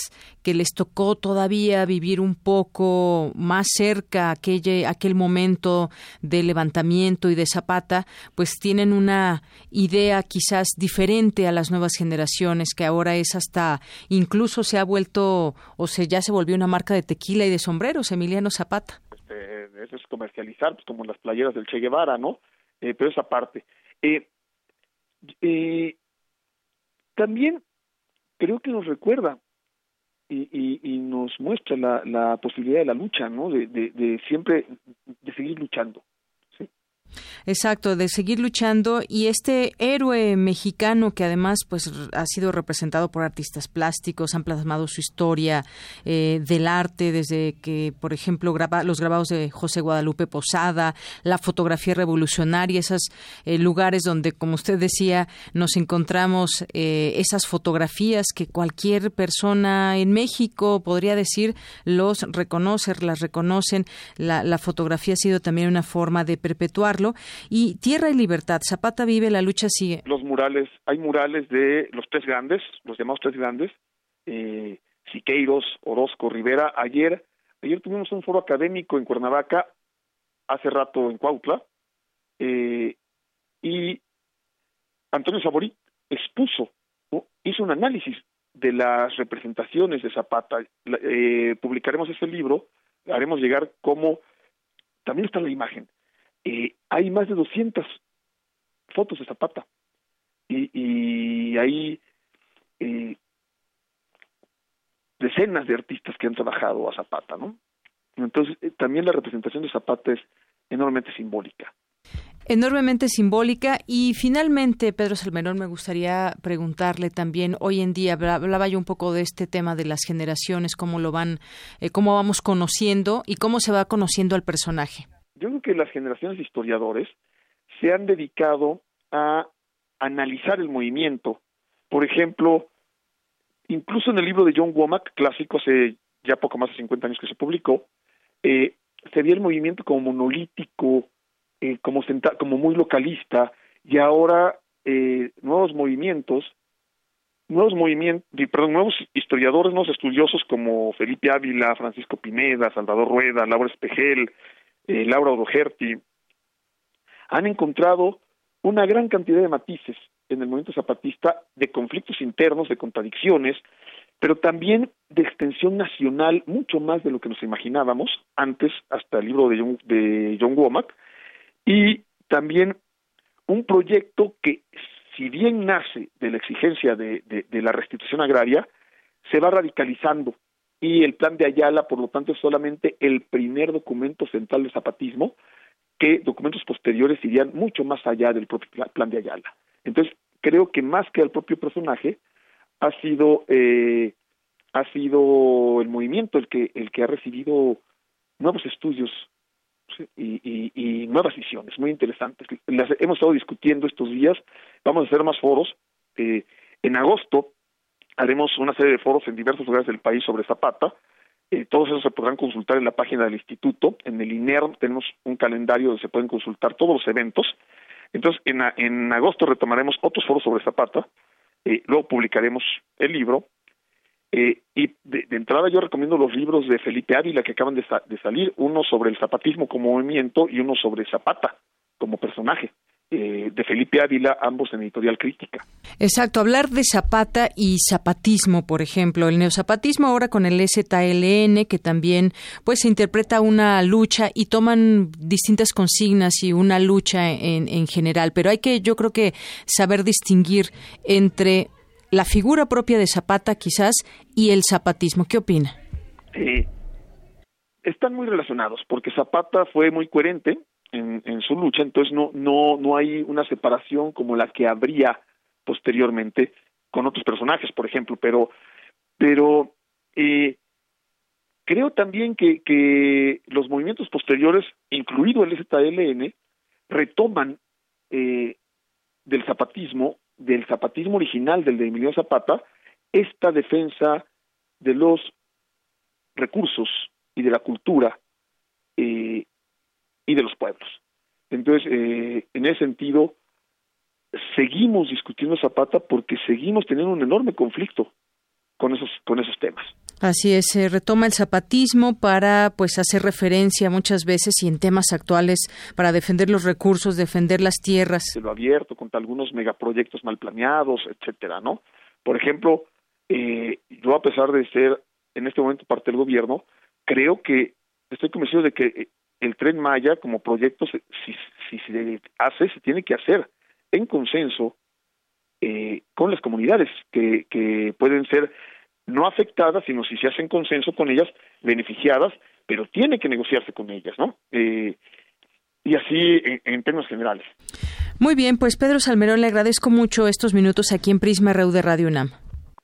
que les tocó todavía vivir un poco más cerca aquel aquel momento de levantamiento y de Zapata, pues tienen una idea quizás diferente a las nuevas generaciones que ahora es hasta incluso se ha vuelto o se ya se volvió una marca de tequila y de sombreros, Emiliano Zapata. Este, eso es comercializar, pues como las playeras del Che Guevara, ¿no? Eh, pero esa parte. Eh, eh, también creo que nos recuerda y, y, nos muestra la, la, posibilidad de la lucha, ¿no? De, de, de siempre, de seguir luchando. Exacto, de seguir luchando y este héroe mexicano que además pues ha sido representado por artistas plásticos, han plasmado su historia eh, del arte desde que, por ejemplo, graba, los grabados de José Guadalupe Posada, la fotografía revolucionaria, esos eh, lugares donde, como usted decía, nos encontramos eh, esas fotografías que cualquier persona en México podría decir los reconoce, las reconocen. La, fotografía ha sido también una forma de y Tierra y Libertad, Zapata vive, la lucha sigue. Los murales, hay murales de los tres grandes, los llamados tres grandes, eh, Siqueiros, Orozco, Rivera. Ayer, ayer tuvimos un foro académico en Cuernavaca, hace rato en Cuautla, eh, y Antonio Saborí expuso, hizo un análisis de las representaciones de Zapata. Eh, publicaremos ese libro, haremos llegar cómo también está la imagen. Eh, hay más de 200 fotos de Zapata y, y hay eh, decenas de artistas que han trabajado a Zapata, ¿no? Entonces, eh, también la representación de Zapata es enormemente simbólica. Enormemente simbólica. Y finalmente, Pedro Salmerón, me gustaría preguntarle también, hoy en día, hablaba yo un poco de este tema de las generaciones, cómo lo van, cómo vamos conociendo y cómo se va conociendo al personaje yo creo que las generaciones de historiadores se han dedicado a analizar el movimiento. Por ejemplo, incluso en el libro de John Womack, clásico, hace ya poco más de 50 años que se publicó, eh, se veía el movimiento como monolítico, eh, como, como muy localista, y ahora eh, nuevos movimientos, nuevos movimientos, perdón, nuevos historiadores, nuevos estudiosos como Felipe Ávila, Francisco Pineda, Salvador Rueda, Laura Espejel, eh, Laura Odoherty, han encontrado una gran cantidad de matices en el movimiento zapatista de conflictos internos, de contradicciones, pero también de extensión nacional, mucho más de lo que nos imaginábamos antes, hasta el libro de John, de John Womack, y también un proyecto que, si bien nace de la exigencia de, la restitución agraria, se va radicalizando y el plan de Ayala, por lo tanto, es solamente el primer documento central del zapatismo, que documentos posteriores irían mucho más allá del propio plan de Ayala. Entonces, creo que más que el propio personaje, ha sido eh, ha sido el movimiento el que el que ha recibido nuevos estudios y, y, nuevas visiones muy interesantes. Las hemos estado discutiendo estos días. Vamos a hacer más foros. Eh, en agosto haremos una serie de foros en diversos lugares del país sobre Zapata. Eh, todos esos se podrán consultar en la página del instituto. En el INER tenemos un calendario donde se pueden consultar todos los eventos. Entonces, en, en agosto retomaremos otros foros sobre Zapata eh, luego publicaremos el libro. Eh, y de, entrada yo recomiendo los libros de Felipe Ávila que acaban de, salir, uno sobre el zapatismo como movimiento y uno sobre Zapata como personaje. Eh, de Felipe Ávila, ambos en editorial crítica. Exacto, hablar de Zapata y zapatismo, por ejemplo, el neozapatismo ahora con el ZLN, que también pues se interpreta una lucha y toman distintas consignas y una lucha en, en general, pero hay que, yo creo que saber distinguir entre la figura propia de Zapata quizás y el zapatismo. ¿Qué opina? están muy relacionados, porque Zapata fue muy coherente, en, su lucha, entonces no, no, no hay una separación como la que habría posteriormente con otros personajes, por ejemplo, pero, pero eh, creo también que, que los movimientos posteriores, incluido el ZLN, retoman eh, del zapatismo, del zapatismo original del de Emilio Zapata, esta defensa de los recursos y de la cultura eh, y de los pueblos. Entonces, eh, en ese sentido, seguimos discutiendo Zapata porque seguimos teniendo un enorme conflicto con esos, con esos temas. Así es, se retoma el zapatismo para pues hacer referencia muchas veces y en temas actuales para defender los recursos, defender las tierras. Se lo abierto contra algunos megaproyectos mal planeados, etcétera, ¿no? Por ejemplo, eh, yo a pesar de ser en este momento parte del gobierno, creo que estoy convencido de que eh, el tren Maya como proyecto, si, si se hace, se tiene que hacer en consenso eh, con las comunidades que, que pueden ser no afectadas, sino si se hace en consenso con ellas, beneficiadas, pero tiene que negociarse con ellas, ¿no? Eh, y así en, en, términos generales. Muy bien, pues Pedro Salmerón, le agradezco mucho estos minutos aquí en Prisma RU de Radio UNAM.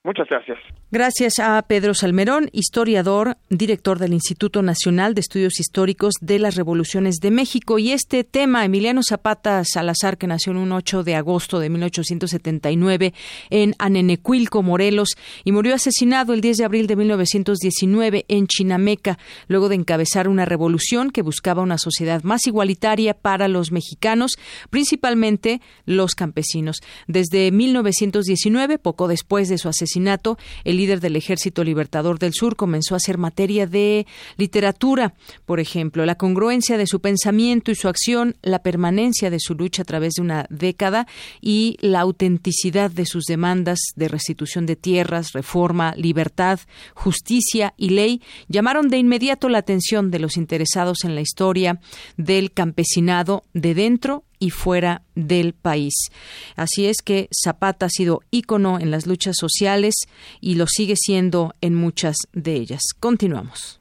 Muchas gracias. Gracias a Pedro Salmerón, historiador, director del Instituto Nacional de Estudios Históricos de las Revoluciones de México. Y este tema, Emiliano Zapata Salazar, que nació en un 8 de agosto de 1879 en Anenecuilco, Morelos, y murió asesinado el 10 de abril de 1919 en Chinameca, luego de encabezar una revolución que buscaba una sociedad más igualitaria para los mexicanos, principalmente los campesinos. Desde 1919, poco después de su asesinato, el líder del Ejército Libertador del Sur, comenzó a hacer materia de literatura, por ejemplo, la congruencia de su pensamiento y su acción, la permanencia de su lucha a través de una década y la autenticidad de sus demandas de restitución de tierras, reforma, libertad, justicia y ley llamaron de inmediato la atención de los interesados en la historia del campesinado de dentro y fuera del país. Así es que Zapata ha sido ícono en las luchas sociales y lo sigue siendo en muchas de ellas. Continuamos.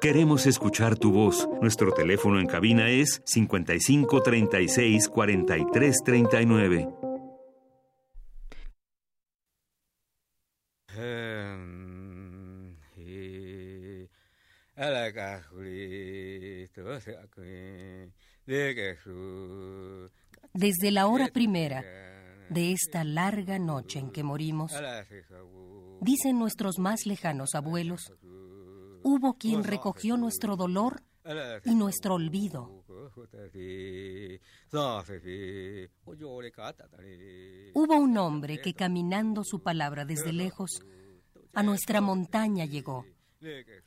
Queremos escuchar tu voz. Nuestro teléfono en cabina es 55 36 43 39. Desde la hora primera de esta larga noche en que morimos, dicen nuestros más lejanos abuelos, hubo quien recogió nuestro dolor y nuestro olvido. Hubo un hombre que caminando su palabra desde lejos, a nuestra montaña llegó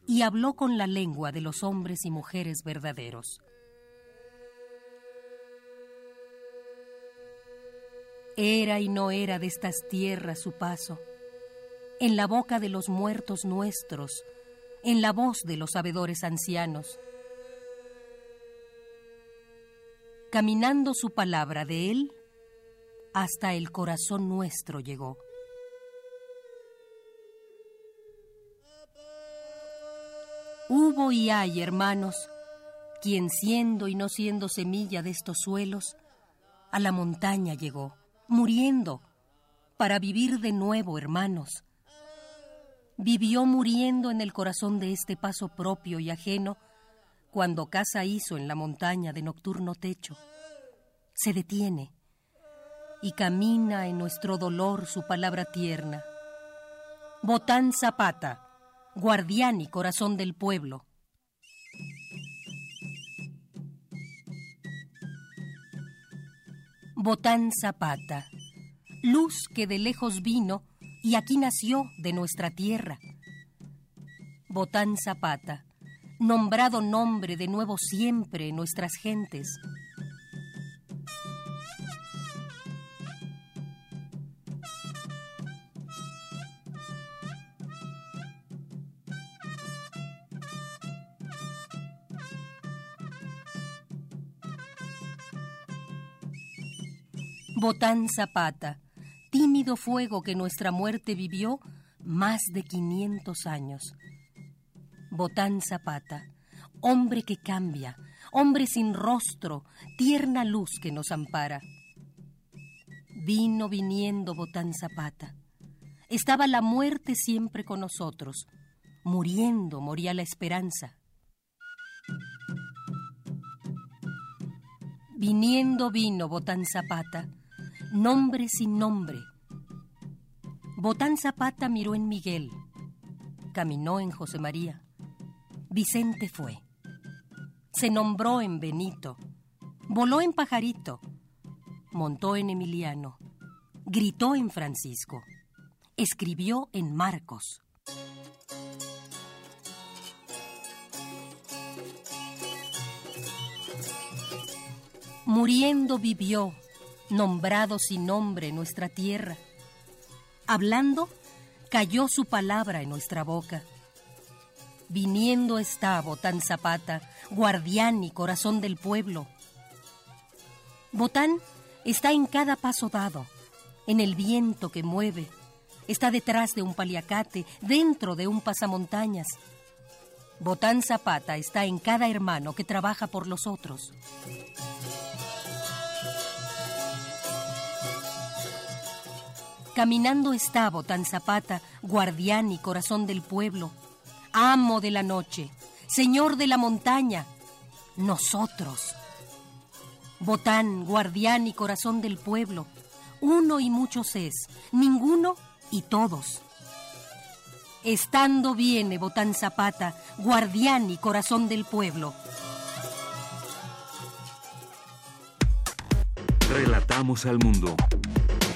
y habló con la lengua de los hombres y mujeres verdaderos. Era y no era de estas tierras su paso. en la boca de los muertos nuestros, en la voz de los sabedores ancianos. Caminando su palabra de él, hasta el corazón nuestro llegó. Hubo y hay, hermanos, quien siendo y no siendo semilla de estos suelos, a la montaña llegó, muriendo, para vivir de nuevo, hermanos. Vivió muriendo en el corazón de este paso propio y ajeno, cuando casa hizo en la montaña de nocturno techo. Se detiene y camina en nuestro dolor su palabra tierna. Botán Zapata, guardián y corazón del pueblo. Botán Zapata, luz que de lejos vino y aquí nació de nuestra tierra. Botán Zapata, nombrado nombre de nuevo siempre en nuestras gentes. Botán Zapata, tímido fuego que nuestra muerte vivió más de 500 años. Botán Zapata, hombre que cambia, hombre sin rostro, tierna luz que nos ampara. Vino viniendo Botán Zapata. Estaba la muerte siempre con nosotros. Muriendo moría la esperanza. Viniendo vino Botán Zapata nombre sin nombre. Botán Zapata miró en Miguel, caminó en José María, Vicente fue, se nombró en Benito, voló en Pajarito, montó en Emiliano, gritó en Francisco, escribió en Marcos. Muriendo vivió nombrado sin nombre nuestra tierra. Hablando, cayó su palabra en nuestra boca. Viniendo está Botán Zapata, guardián y corazón del pueblo. Botán está en cada paso dado, en el viento que mueve, está detrás de un paliacate, dentro de un pasamontañas. Botán Zapata está en cada hermano que trabaja por los otros. Caminando está Botán Zapata, guardián y corazón del pueblo, amo de la noche, señor de la montaña, nosotros. Botán, guardián y corazón del pueblo, uno y muchos es, ninguno y todos. Estando viene Botán Zapata, guardián y corazón del pueblo. Relatamos al mundo.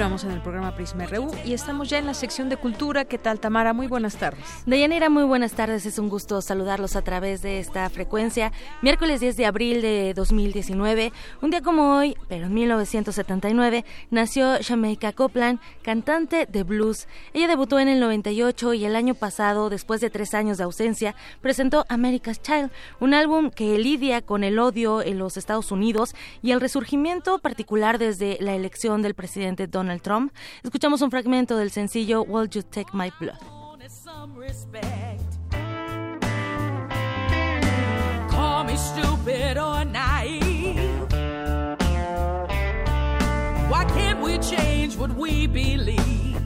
Prisma y estamos ya en la sección de cultura. ¿Qué tal, Tamara? Muy buenas tardes. Deyanira, muy buenas tardes. Es un gusto saludarlos a través de esta frecuencia. Miércoles 10 de abril de 2019, un día como hoy, pero en 1979, nació Jamaica Copland, cantante de blues. Ella debutó en el 98 y el año pasado, después de tres años de ausencia, presentó America's Child, un álbum que lidia con el odio en los Estados Unidos y el resurgimiento particular desde la elección del presidente Donald Trump. Escuchamos un fragmento del sencillo Will You Take My Blood. Call me stupid or naive? Why can't we change what we believe?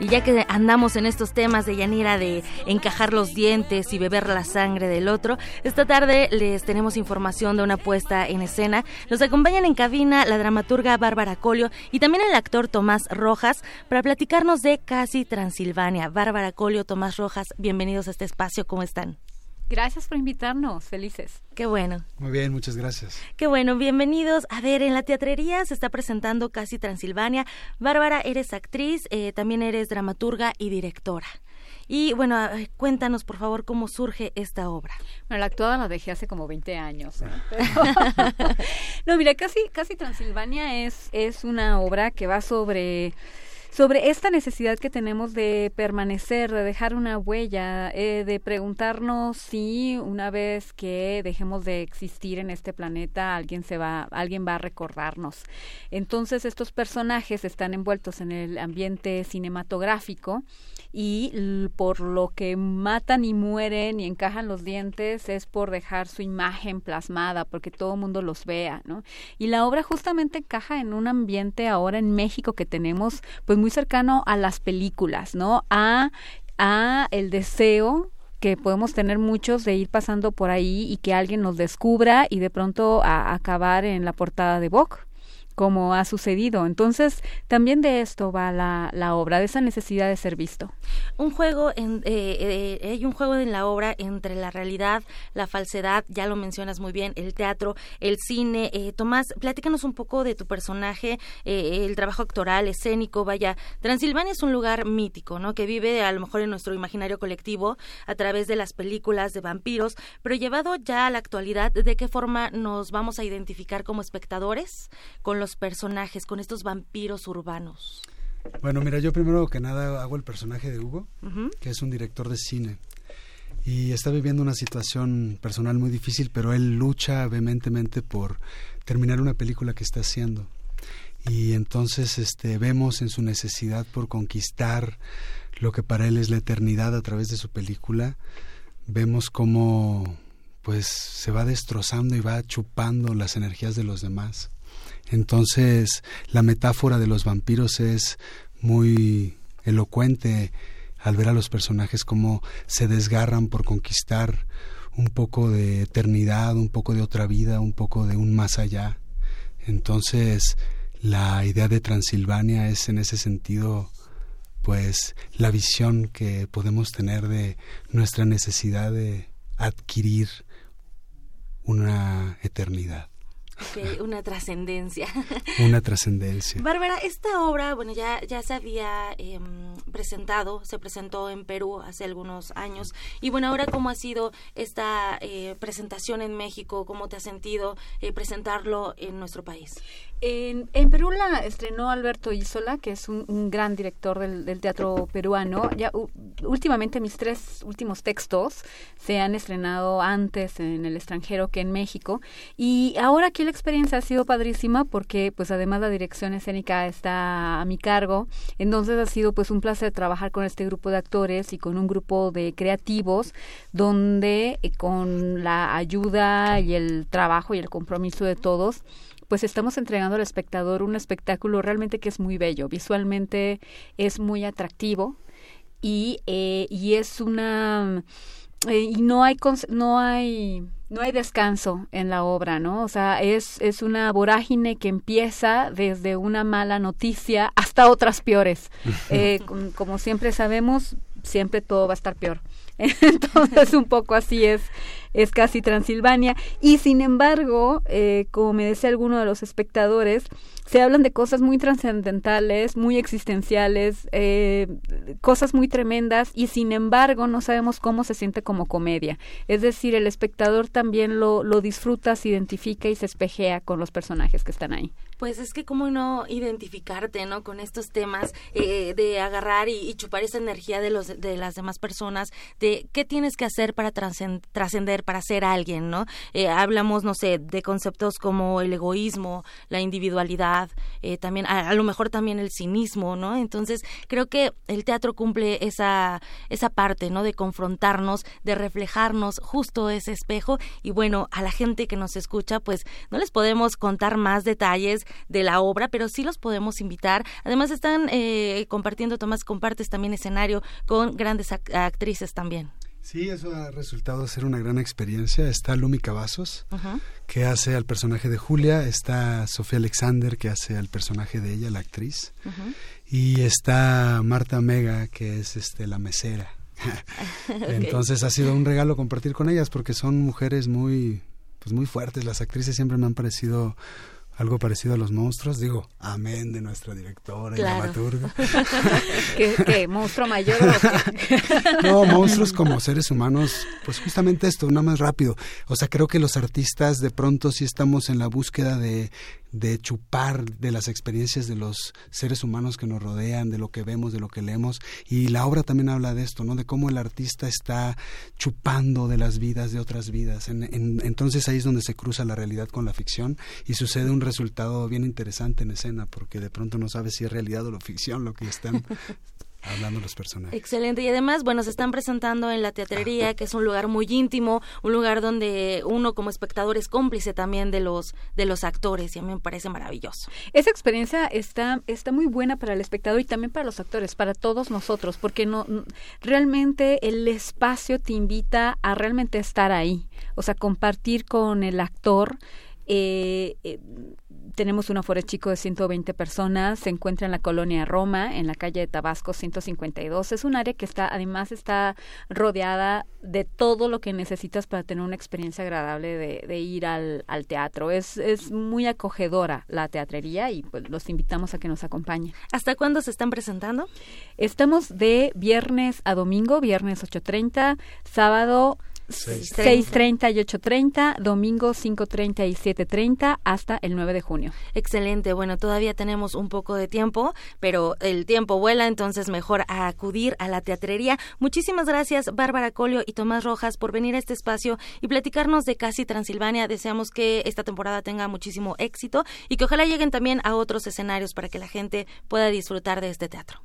Y ya que andamos en estos temas de Yanira de encajar los dientes y beber la sangre del otro, esta tarde les tenemos información de una puesta en escena. Nos acompañan en cabina la dramaturga Bárbara Colio y también el actor Tomás Rojas para platicarnos de Casi Transilvania. Bárbara Colio, Tomás Rojas, bienvenidos a este espacio, ¿cómo están? Gracias por invitarnos, felices. Qué bueno. Muy bien, muchas gracias. Qué bueno, bienvenidos. A ver, en la teatrería se está presentando Casi Transilvania. Bárbara, eres actriz, eh, también eres dramaturga y directora. Y bueno, cuéntanos por favor cómo surge esta obra. Bueno, la actuada la dejé hace como 20 años. ¿eh? no, mira, casi, casi Transilvania es, es una obra que va sobre sobre esta necesidad que tenemos de permanecer, de dejar una huella, eh, de preguntarnos si una vez que dejemos de existir en este planeta alguien se va, alguien va a recordarnos. Entonces estos personajes están envueltos en el ambiente cinematográfico y por lo que matan y mueren y encajan los dientes es por dejar su imagen plasmada, porque todo el mundo los vea, ¿no? Y la obra justamente encaja en un ambiente ahora en México que tenemos pues muy cercano a las películas, ¿no? A, a el deseo que podemos tener muchos de ir pasando por ahí y que alguien nos descubra y de pronto a acabar en la portada de Vogue como ha sucedido. Entonces, también de esto va la, la obra, de esa necesidad de ser visto. Un juego, en, eh, eh, hay un juego en la obra entre la realidad, la falsedad, ya lo mencionas muy bien, el teatro, el cine. Eh, Tomás, platícanos un poco de tu personaje, el trabajo actoral, escénico, vaya. Transilvania es un lugar mítico, ¿no? Que vive a lo mejor en nuestro imaginario colectivo a través de las películas de vampiros, pero llevado ya a la actualidad, ¿de qué forma nos vamos a identificar como espectadores con los personajes, con estos vampiros urbanos? Bueno, mira, yo primero que nada hago el personaje de Hugo, que es un director de cine. Y está viviendo una situación personal muy difícil, pero él lucha vehementemente por terminar una película que está haciendo. Y entonces este, vemos en su necesidad por conquistar lo que para él es la eternidad a través de su película, vemos cómo pues se va destrozando y va chupando las energías de los demás. Entonces, la metáfora de los vampiros es muy elocuente al ver a los personajes cómo se desgarran por conquistar un poco de eternidad, un poco de otra vida, un poco de un más allá. Entonces, la idea de Transilvania es en ese sentido pues la visión que podemos tener de nuestra necesidad de adquirir una eternidad una trascendencia. Una trascendencia. Bárbara, esta obra, bueno, ya, ya se había em, presentado, se presentó en Perú hace algunos años. Y bueno, ahora, ¿cómo ha sido esta eh, presentación en México? ¿Cómo te has sentido eh, presentarlo en nuestro país? En, en, Perú la estrenó Alberto Isola, que es un, gran director del, teatro peruano. Ya últimamente mis tres últimos textos se han estrenado antes en el extranjero que en México. Y ahora aquí la experiencia ha sido padrísima porque pues además la dirección escénica está a mi cargo. Entonces ha sido pues un placer trabajar con este grupo de actores y con un grupo de creativos donde eh, con la ayuda y el trabajo y el compromiso de todos pues estamos entregando al espectador un espectáculo realmente que es muy bello, visualmente es muy atractivo y, eh, y es una eh, y no hay no hay no hay descanso en la obra, ¿no? O sea, es, es una vorágine que empieza desde una mala noticia hasta otras peores. Eh, como siempre sabemos, siempre todo va a estar peor. Entonces, un poco así es es casi Transilvania. Y sin embargo, eh, como me decía alguno de los espectadores, se hablan de cosas muy trascendentales, muy existenciales, eh, cosas muy tremendas y sin embargo no sabemos cómo se siente como comedia. Es decir, el espectador también lo, lo disfruta, se identifica y se espejea con los personajes que están ahí. Pues es que cómo no identificarte, ¿no? Con estos temas eh, de agarrar y, chupar esa energía de, los, de las demás personas, de qué tienes que hacer para trascender para ser alguien, ¿no? Eh, hablamos, no sé, de conceptos como el egoísmo, la individualidad, eh, también, a, lo mejor también el cinismo, ¿no? Entonces, creo que el teatro cumple esa, esa parte, ¿no? De confrontarnos, de reflejarnos justo ese espejo y bueno, a la gente que nos escucha, pues no les podemos contar más detalles de la obra, pero sí los podemos invitar. Además, están eh, compartiendo, Tomás, compartes también escenario con grandes actrices también. Sí, eso ha resultado ser una gran experiencia. Está Lumi Cavazos, que hace al personaje de Julia, está Sofía Alexander, que hace al personaje de ella, la actriz, y está Marta Mega, que es este la mesera. Entonces ha sido un regalo compartir con ellas porque son mujeres muy pues muy fuertes. Las actrices siempre me han parecido algo parecido a los monstruos, digo, amén de nuestra directora y dramaturga. ¿Qué, monstruo mayor? no, monstruos como seres humanos, pues justamente esto, nada más rápido. O sea, creo que los artistas de pronto sí estamos en la búsqueda de de chupar de las experiencias de los seres humanos que nos rodean, de lo que vemos, de lo que leemos. Y la obra también habla de esto, ¿no? De cómo el artista está chupando de las vidas de otras vidas. entonces ahí es donde se cruza la realidad con la ficción y sucede un resultado bien interesante en escena, porque de pronto no sabes si es realidad o ficción lo que están hablando los personajes. Excelente. Y además, bueno, se están presentando en la teatrería, que es un lugar muy íntimo, un lugar donde uno como espectador es cómplice también de los de los actores y a mí me parece maravilloso. Esa experiencia está está muy buena para el espectador y también para los actores, para todos nosotros, porque no realmente el espacio te invita a realmente estar ahí, o sea, compartir con el actor eh, eh, tenemos un aforo chico de 120 personas, se encuentra en la colonia Roma, en la calle de Tabasco 152. Es un área que está, además está rodeada de todo lo que necesitas para tener una experiencia agradable de, ir al, teatro. Es, es muy acogedora la teatrería y pues los invitamos a que nos acompañen. ¿Hasta cuándo se están presentando? Estamos de viernes a domingo, viernes 8.30, sábado 6.30 y 8.30, domingo 5.30 y 7.30 hasta el 9 de junio. Excelente, bueno, todavía tenemos un poco de tiempo, pero el tiempo vuela, entonces mejor acudir a la teatrería. Muchísimas gracias Bárbara Colio y Tomás Rojas por venir a este espacio y platicarnos de Casi Transilvania. Deseamos que esta temporada tenga muchísimo éxito y que ojalá lleguen también a otros escenarios para que la gente pueda disfrutar de este teatro.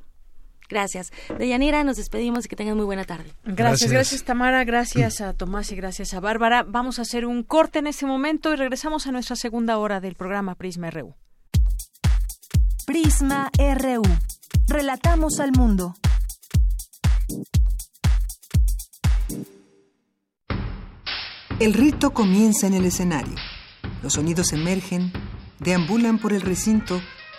Gracias. Deyanira, nos despedimos y que tengan muy buena tarde. Gracias, gracias, Tamara, gracias a Tomás y gracias a Bárbara. Vamos a hacer un corte en este momento y regresamos a nuestra segunda hora del programa Prisma RU. Prisma RU. Relatamos al mundo. El rito comienza en el escenario. Los sonidos emergen, deambulan por el recinto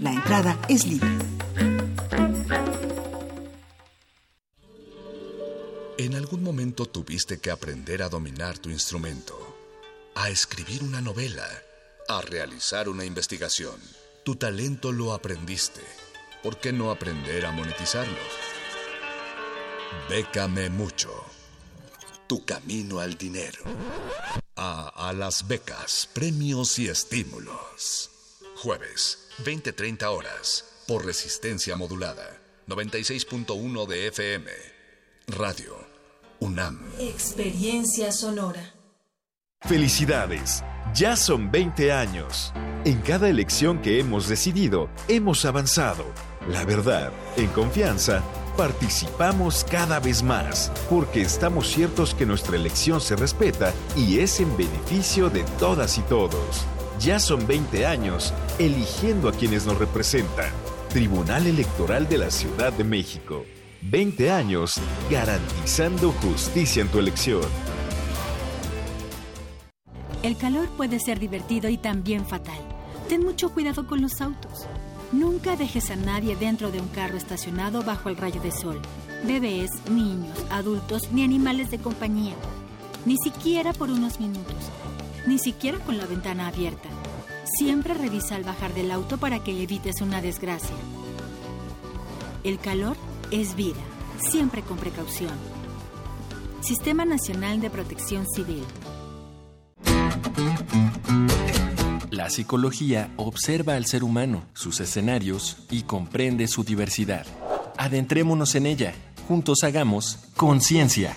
La entrada es libre. En algún momento tuviste que aprender a dominar tu instrumento, a escribir una novela, a realizar una investigación. Tu talento lo aprendiste. ¿Por qué no aprender a monetizarlo? Bécame mucho. Tu camino al dinero. A, a las becas, premios y estímulos. Jueves, 20-30 horas, por resistencia modulada. 96.1 de FM. Radio UNAM. Experiencia sonora. Felicidades. Ya son 20 años. En cada elección que hemos decidido, hemos avanzado. La verdad, en confianza, participamos cada vez más, porque estamos ciertos que nuestra elección se respeta y es en beneficio de todas y todos. Ya son 20 años eligiendo a quienes nos representan. Tribunal Electoral de la Ciudad de México. 20 años garantizando justicia en tu elección. El calor puede ser divertido y también fatal. Ten mucho cuidado con los autos. Nunca dejes a nadie dentro de un carro estacionado bajo el rayo de sol. Bebés, niños, adultos ni animales de compañía. ni siquiera por unos minutos, ni siquiera con la ventana abierta. Siempre revisa al bajar del auto para que evites una desgracia. El calor es vida, siempre con precaución. Sistema Nacional de Protección Civil. La psicología observa al ser humano, sus escenarios y comprende su diversidad. Adentrémonos en ella. Juntos hagamos conciencia,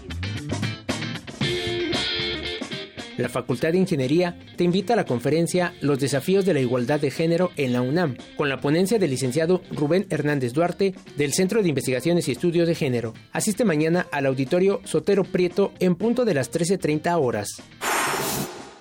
La Facultad de Ingeniería te invita a la conferencia Los desafíos de la igualdad de género en la UNAM, con la ponencia del licenciado Rubén Hernández Duarte del Centro de Investigaciones y Estudios de Género. Asiste mañana al auditorio Sotero Prieto en punto de las 13.30 horas.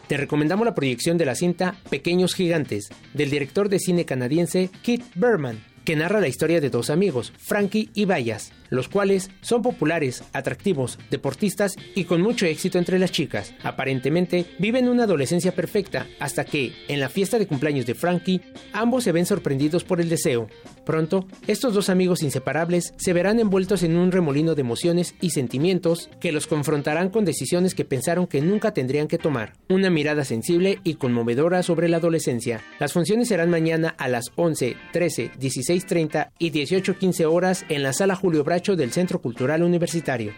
Te recomendamos la proyección de la cinta Pequeños Gigantes, del director de cine canadiense Kit Berman, que narra la historia de dos amigos, Frankie y Bayas, los cuales son populares, atractivos, deportistas y con mucho éxito entre las chicas. Aparentemente viven una adolescencia perfecta hasta que, en la fiesta de cumpleaños de Frankie, ambos se ven sorprendidos por el deseo. Pronto, estos dos amigos inseparables se verán envueltos en un remolino de emociones y sentimientos que los confrontarán con decisiones que pensaron que nunca tendrían que tomar. Una mirada sensible y conmovedora sobre la adolescencia. Las funciones serán mañana a las 11, 13, 16.30 y 18.15 horas en la sala Julio Bracho del Centro Cultural Universitario.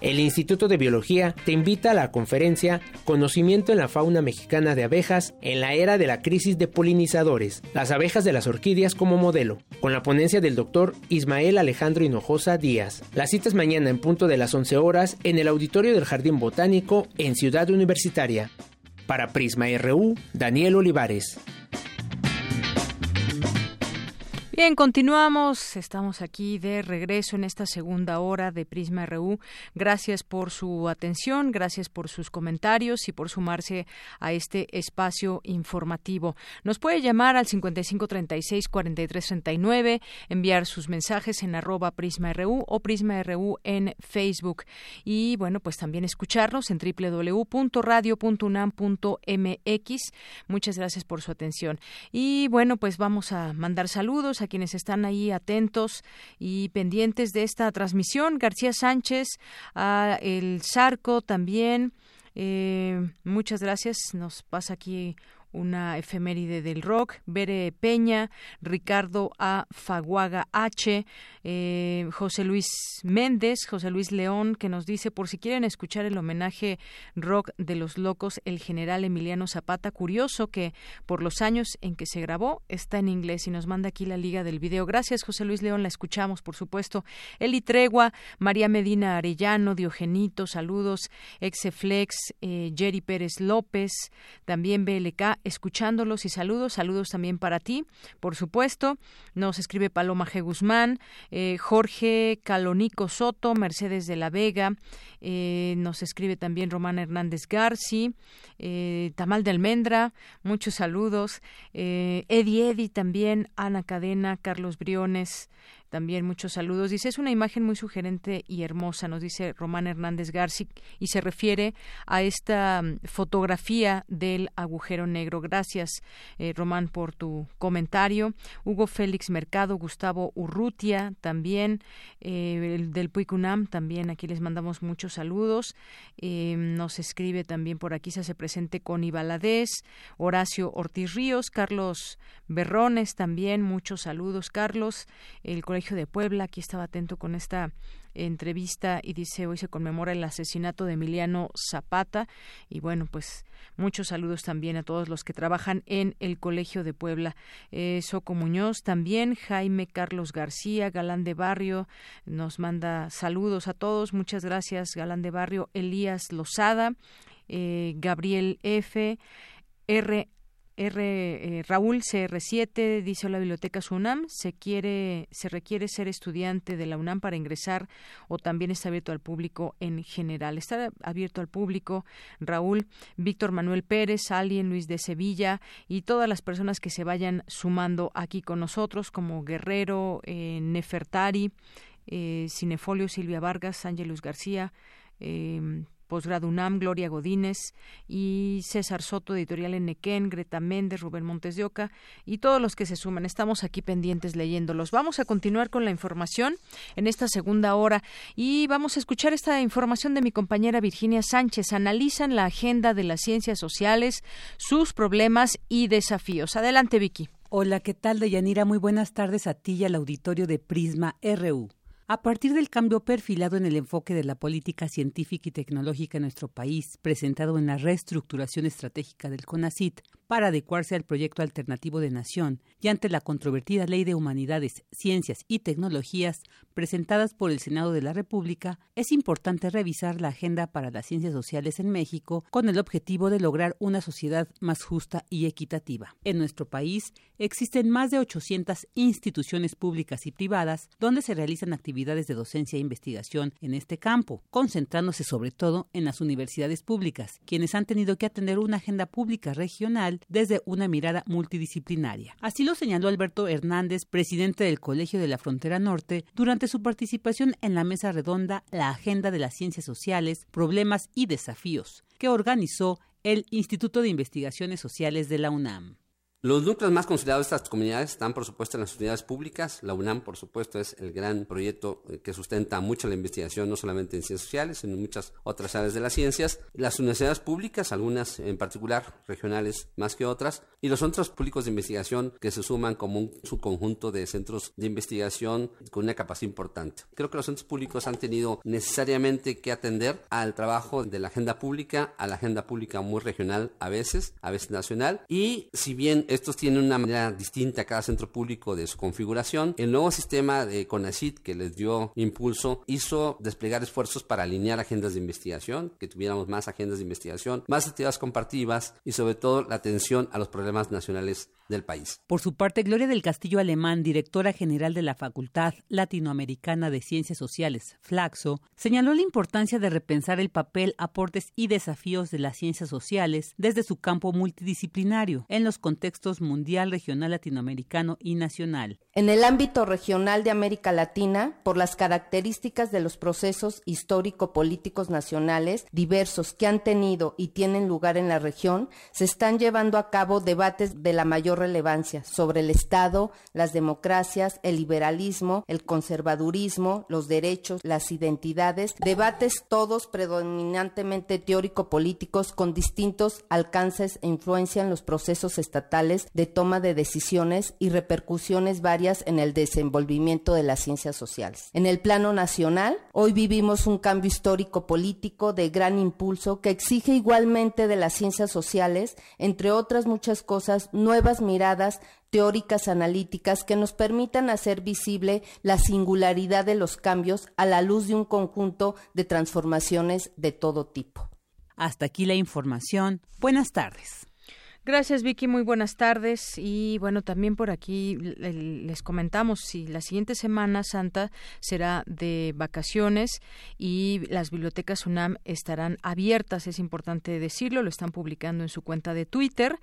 El Instituto de Biología te invita a la conferencia Conocimiento en la fauna mexicana de abejas en la era de la crisis de polinizadores, las abejas de las orquídeas como modelo, con la ponencia del doctor Ismael Alejandro Hinojosa Díaz. La cita es mañana en punto de las 11 horas en el auditorio del Jardín Botánico en Ciudad Universitaria. Para Prisma RU, Daniel Olivares. Bien, continuamos. Estamos aquí de regreso en esta segunda hora de Prisma RU. Gracias por su atención, gracias por sus comentarios y por sumarse a este espacio informativo. Nos puede llamar al 5536-4339, enviar sus mensajes en arroba Prisma RU o Prisma RU en Facebook. Y bueno, pues también escucharnos en www.radio.unam.mx. Muchas gracias por su atención. Y bueno, pues vamos a mandar saludos a quienes están ahí atentos y pendientes de esta transmisión. García Sánchez, a El Zarco también. Eh, muchas gracias. Nos pasa aquí una efeméride del rock, Bere Peña, Ricardo A. Faguaga H, eh, José Luis Méndez, José Luis León, que nos dice, por si quieren escuchar el homenaje rock de los locos, el general Emiliano Zapata, curioso que por los años en que se grabó está en inglés y nos manda aquí la liga del video. Gracias, José Luis León, la escuchamos, por supuesto. Eli Tregua, María Medina Arellano, Diogenito, saludos, Exeflex, eh, Jerry Pérez López, también BLK, escuchándolos y saludos. Saludos también para ti, por supuesto. Nos escribe Paloma G. Guzmán, eh, Jorge Calonico Soto, Mercedes de la Vega. Eh, nos escribe también Román Hernández Garci, eh, Tamal de Almendra. Muchos saludos. Eddie Eddy también, Ana Cadena, Carlos Briones también muchos saludos. Dice, es una imagen muy sugerente y hermosa, nos dice Román Hernández Garci, y se refiere a esta mm, fotografía del agujero negro. Gracias, eh, Román, por tu comentario. Hugo Félix Mercado, Gustavo Urrutia, también, eh, el del Puicunam, también aquí les mandamos muchos saludos. Eh, nos escribe también por aquí, se hace presente con Ibaladés, Horacio Ortiz Ríos, Carlos Berrones también, muchos saludos, Carlos. El Colegio de Puebla, aquí estaba atento con esta entrevista y dice hoy se conmemora el asesinato de Emiliano Zapata y bueno pues muchos saludos también a todos los que trabajan en el Colegio de Puebla. Eh, Soco Muñoz también Jaime Carlos García Galán de Barrio nos manda saludos a todos. Muchas gracias Galán de Barrio Elías Lozada eh, Gabriel F R R, eh, Raúl CR7 dice la biblioteca UNAM. Se quiere se requiere ser estudiante de la UNAM para ingresar o también está abierto al público en general está abierto al público Raúl Víctor Manuel Pérez Alien Luis de Sevilla y todas las personas que se vayan sumando aquí con nosotros como Guerrero eh, Nefertari eh, Cinefolio Silvia Vargas Ángelus García eh, Posgrado UNAM, Gloria Godínez y César Soto, Editorial Enequén, Greta Méndez, Rubén Montes de Oca y todos los que se suman. Estamos aquí pendientes leyéndolos. Vamos a continuar con la información en esta segunda hora y vamos a escuchar esta información de mi compañera Virginia Sánchez. Analizan la agenda de las ciencias sociales, sus problemas y desafíos. Adelante, Vicky. Hola, ¿qué tal, Deyanira? Muy buenas tardes a ti y al auditorio de Prisma RU. A partir del cambio perfilado en el enfoque de la política científica y tecnológica en nuestro país, presentado en la reestructuración estratégica del CONACIT para adecuarse al proyecto alternativo de nación y ante la controvertida Ley de Humanidades, Ciencias y Tecnologías presentadas por el Senado de la República, es importante revisar la agenda para las ciencias sociales en México con el objetivo de lograr una sociedad más justa y equitativa. En nuestro país existen más de 800 instituciones públicas y privadas donde se realizan actividades de docencia e investigación en este campo, concentrándose sobre todo en las universidades públicas, quienes han tenido que atender una agenda pública regional desde una mirada multidisciplinaria. Así lo señaló Alberto Hernández, presidente del Colegio de la Frontera Norte, durante su participación en la mesa redonda La Agenda de las Ciencias Sociales, Problemas y Desafíos, que organizó el Instituto de Investigaciones Sociales de la UNAM. Los núcleos más considerados de estas comunidades están, por supuesto, en las unidades públicas. La UNAM, por supuesto, es el gran proyecto eh, que sustenta mucho la investigación, no solamente en ciencias sociales, sino en muchas otras áreas de las ciencias. Las universidades públicas, algunas en particular, regionales más que otras, y los centros públicos de investigación que se suman como un subconjunto de centros de investigación con una capacidad importante. Creo que los centros públicos han tenido necesariamente que atender al trabajo de la agenda pública, a la agenda pública muy regional a veces, a veces nacional, y si bien estos tienen una manera distinta a cada centro público de su configuración. El nuevo sistema de CONACIT que les dio impulso hizo desplegar esfuerzos para alinear agendas de investigación, que tuviéramos más agendas de investigación, más actividades compartidas y sobre todo la atención a los problemas nacionales del país. Por su parte, Gloria del Castillo Alemán, directora general de la Facultad Latinoamericana de Ciencias Sociales, Flaxo, señaló la importancia de repensar el papel, aportes y desafíos de las ciencias sociales desde su campo multidisciplinario en los contextos mundial, regional, latinoamericano y nacional. En el ámbito regional de América Latina, por las características de los procesos histórico-políticos nacionales diversos que han tenido y tienen lugar en la región, se están llevando a cabo debates de la mayor relevancia sobre el Estado, las democracias, el liberalismo, el conservadurismo, los derechos, las identidades, debates todos predominantemente teórico-políticos con distintos alcances e influencia en los procesos estatales de toma de decisiones y repercusiones varias en el desenvolvimiento de las ciencias sociales. En el plano nacional, hoy vivimos un cambio histórico-político de gran impulso que exige igualmente de las ciencias sociales, entre otras muchas cosas, nuevas miradas teóricas analíticas que nos permitan hacer visible la singularidad de los cambios a la luz de un conjunto de transformaciones de todo tipo. Hasta aquí la información. Buenas tardes. Gracias Vicky, muy buenas tardes. Y bueno, también por aquí les comentamos si la siguiente semana Santa será de vacaciones y las bibliotecas UNAM estarán abiertas, es importante decirlo, lo están publicando en su cuenta de Twitter.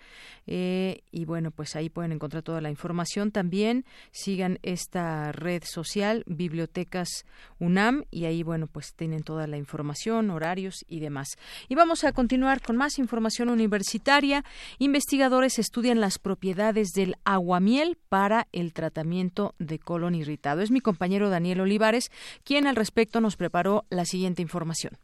Eh, y bueno, pues ahí pueden encontrar toda la información. También, sigan esta red social Bibliotecas UNAM y ahí bueno, pues tienen toda la información, horarios y demás. Y vamos a continuar con más información universitaria investigadores estudian las propiedades del aguamiel para el tratamiento de colon irritado. Es mi compañero Daniel Olivares quien al respecto nos preparó la siguiente información.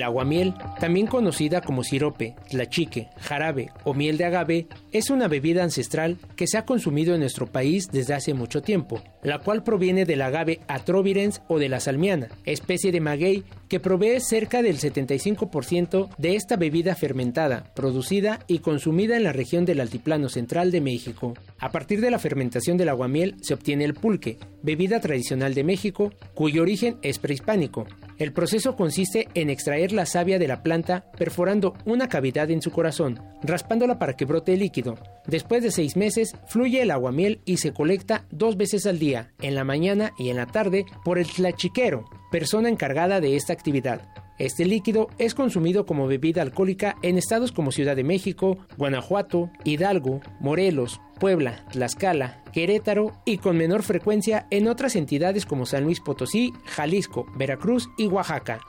El aguamiel, también conocida como sirope, tlachique, jarabe o miel de agave, es una bebida ancestral que se ha consumido en nuestro país desde hace mucho tiempo, la cual proviene del agave atrovirens o de la salmiana, especie de maguey que provee cerca del 75% de esta bebida fermentada, producida y consumida en la región del Altiplano Central de México. A partir de la fermentación del aguamiel se obtiene el pulque, bebida tradicional de México, cuyo origen es prehispánico. El proceso consiste en extraer la savia de la planta perforando una cavidad en su corazón, raspándola para que brote el líquido. Después de seis meses, fluye el aguamiel y se colecta dos veces al día, en la mañana y en la tarde, por el tlachiquero, persona encargada de esta actividad. Este líquido es consumido como bebida alcohólica en estados como Ciudad de México, Guanajuato, Hidalgo, Morelos, Puebla, Tlaxcala, Querétaro y con menor frecuencia en otras entidades como San Luis Potosí, Jalisco, Veracruz y Oaxaca.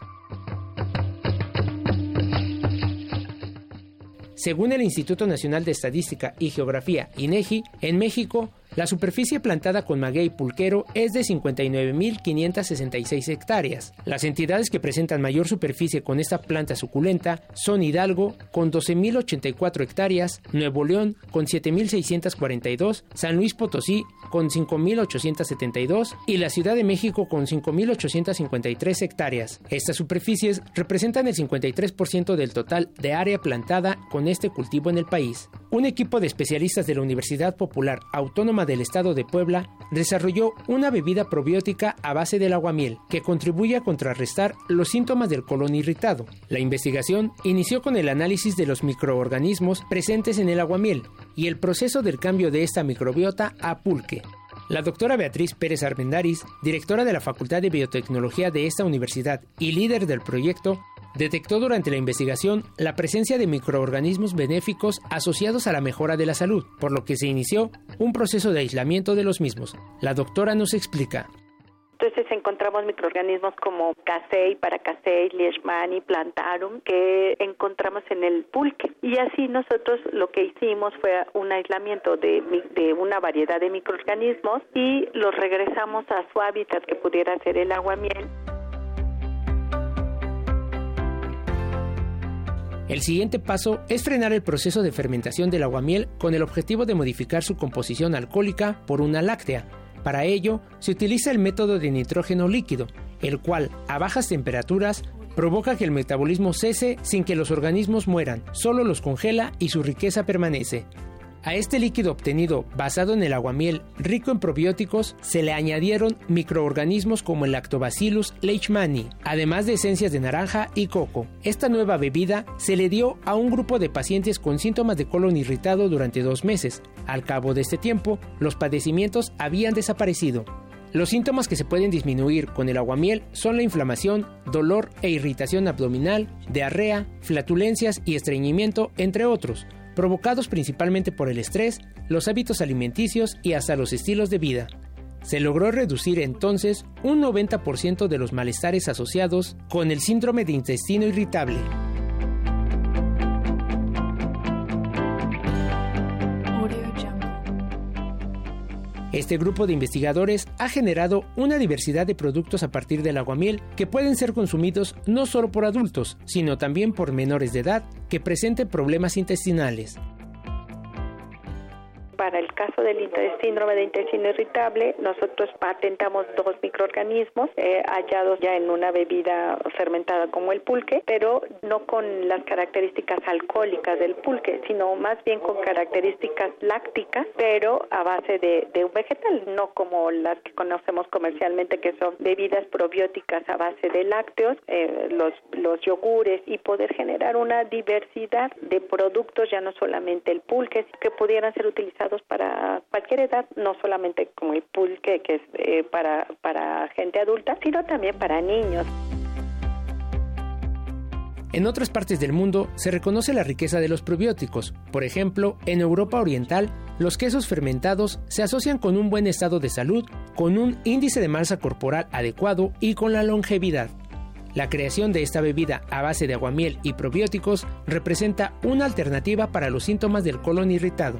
Según el Instituto Nacional de Estadística y Geografía, INEGI, en México la superficie plantada con maguey pulquero es de 59.566 hectáreas. Las entidades que presentan mayor superficie con esta planta suculenta son Hidalgo con 12.084 hectáreas, Nuevo León con 7.642, San Luis Potosí con 5.872 y la Ciudad de México con 5.853 hectáreas. Estas superficies representan el 53% del total de área plantada con este cultivo en el país. Un equipo de especialistas de la Universidad Popular Autónoma del Estado de Puebla desarrolló una bebida probiótica a base del aguamiel que contribuye a contrarrestar los síntomas del colon irritado. La investigación inició con el análisis de los microorganismos presentes en el aguamiel y el proceso del cambio de esta microbiota a pulque. La doctora Beatriz Pérez Armendaris, directora de la Facultad de Biotecnología de esta universidad y líder del proyecto, detectó durante la investigación la presencia de microorganismos benéficos asociados a la mejora de la salud, por lo que se inició un proceso de aislamiento de los mismos. La doctora nos explica. Entonces encontramos microorganismos como Casei, Paracasei, Leishmani, Plantarum, que encontramos en el pulque. Y así nosotros lo que hicimos fue un aislamiento de, de una variedad de microorganismos y los regresamos a su hábitat que pudiera ser el aguamiel. El siguiente paso es frenar el proceso de fermentación del aguamiel con el objetivo de modificar su composición alcohólica por una láctea. Para ello, se utiliza el método de nitrógeno líquido, el cual, a bajas temperaturas, provoca que el metabolismo cese sin que los organismos mueran, solo los congela y su riqueza permanece. A este líquido obtenido basado en el aguamiel rico en probióticos se le añadieron microorganismos como el Lactobacillus leishmani, además de esencias de naranja y coco. Esta nueva bebida se le dio a un grupo de pacientes con síntomas de colon irritado durante dos meses. Al cabo de este tiempo, los padecimientos habían desaparecido. Los síntomas que se pueden disminuir con el aguamiel son la inflamación, dolor e irritación abdominal, diarrea, flatulencias y estreñimiento, entre otros provocados principalmente por el estrés, los hábitos alimenticios y hasta los estilos de vida. Se logró reducir entonces un 90% de los malestares asociados con el síndrome de intestino irritable. Este grupo de investigadores ha generado una diversidad de productos a partir del aguamiel que pueden ser consumidos no solo por adultos, sino también por menores de edad que presenten problemas intestinales para el caso del síndrome de intestino irritable, nosotros patentamos dos microorganismos eh, hallados ya en una bebida fermentada como el pulque, pero no con las características alcohólicas del pulque, sino más bien con características lácticas, pero a base de, un vegetal, no como las que conocemos comercialmente, que son bebidas probióticas a base de lácteos, eh, los, los yogures, y poder generar una diversidad de productos, ya no solamente el pulque, que pudieran ser utilizados para cualquier edad, no solamente como el pulque, que es eh, para, para gente adulta, sino también para niños. En otras partes del mundo se reconoce la riqueza de los probióticos. Por ejemplo, en Europa Oriental, los quesos fermentados se asocian con un buen estado de salud, con un índice de masa corporal adecuado y con la longevidad. La creación de esta bebida a base de aguamiel y probióticos representa una alternativa para los síntomas del colon irritado.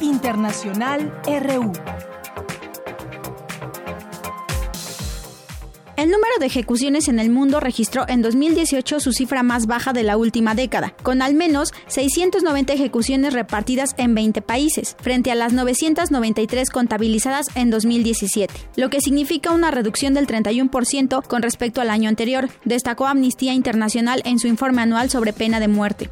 Internacional RU. El número de ejecuciones en el mundo registró en 2018 su cifra más baja de la última década, con al menos 690 ejecuciones repartidas en 20 países, frente a las 993 contabilizadas en 2017, lo que significa una reducción del 31% con respecto al año anterior, destacó Amnistía Internacional en su informe anual sobre pena de muerte.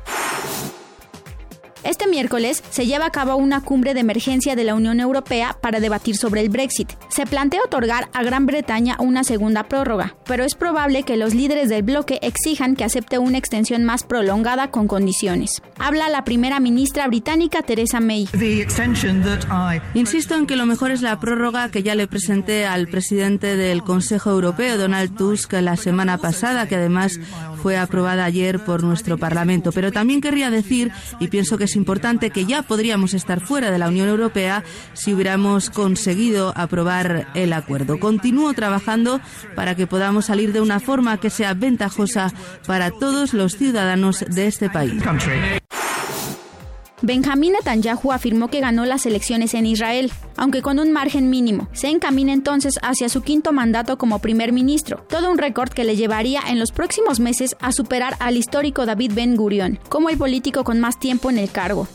Este miércoles se lleva a cabo una cumbre de emergencia de la Unión Europea para debatir sobre el Brexit. Se plantea otorgar a Gran Bretaña una segunda prórroga, pero es probable que los líderes del bloque exijan que acepte una extensión más prolongada con condiciones. Habla la primera ministra británica Theresa May. Insisto en que lo mejor es la prórroga que ya le presenté al presidente del Consejo Europeo, Donald Tusk, la semana pasada, que además fue aprobada ayer por nuestro Parlamento. Pero también querría decir, y pienso que es importante, que ya podríamos estar fuera de la Unión Europea si hubiéramos conseguido aprobar el acuerdo. Continúo trabajando para que podamos salir de una forma que sea ventajosa para todos los ciudadanos de este país. Benjamín Netanyahu afirmó que ganó las elecciones en Israel, aunque con un margen mínimo. Se encamina entonces hacia su quinto mandato como primer ministro, todo un récord que le llevaría en los próximos meses a superar al histórico David Ben Gurion, como el político con más tiempo en el cargo.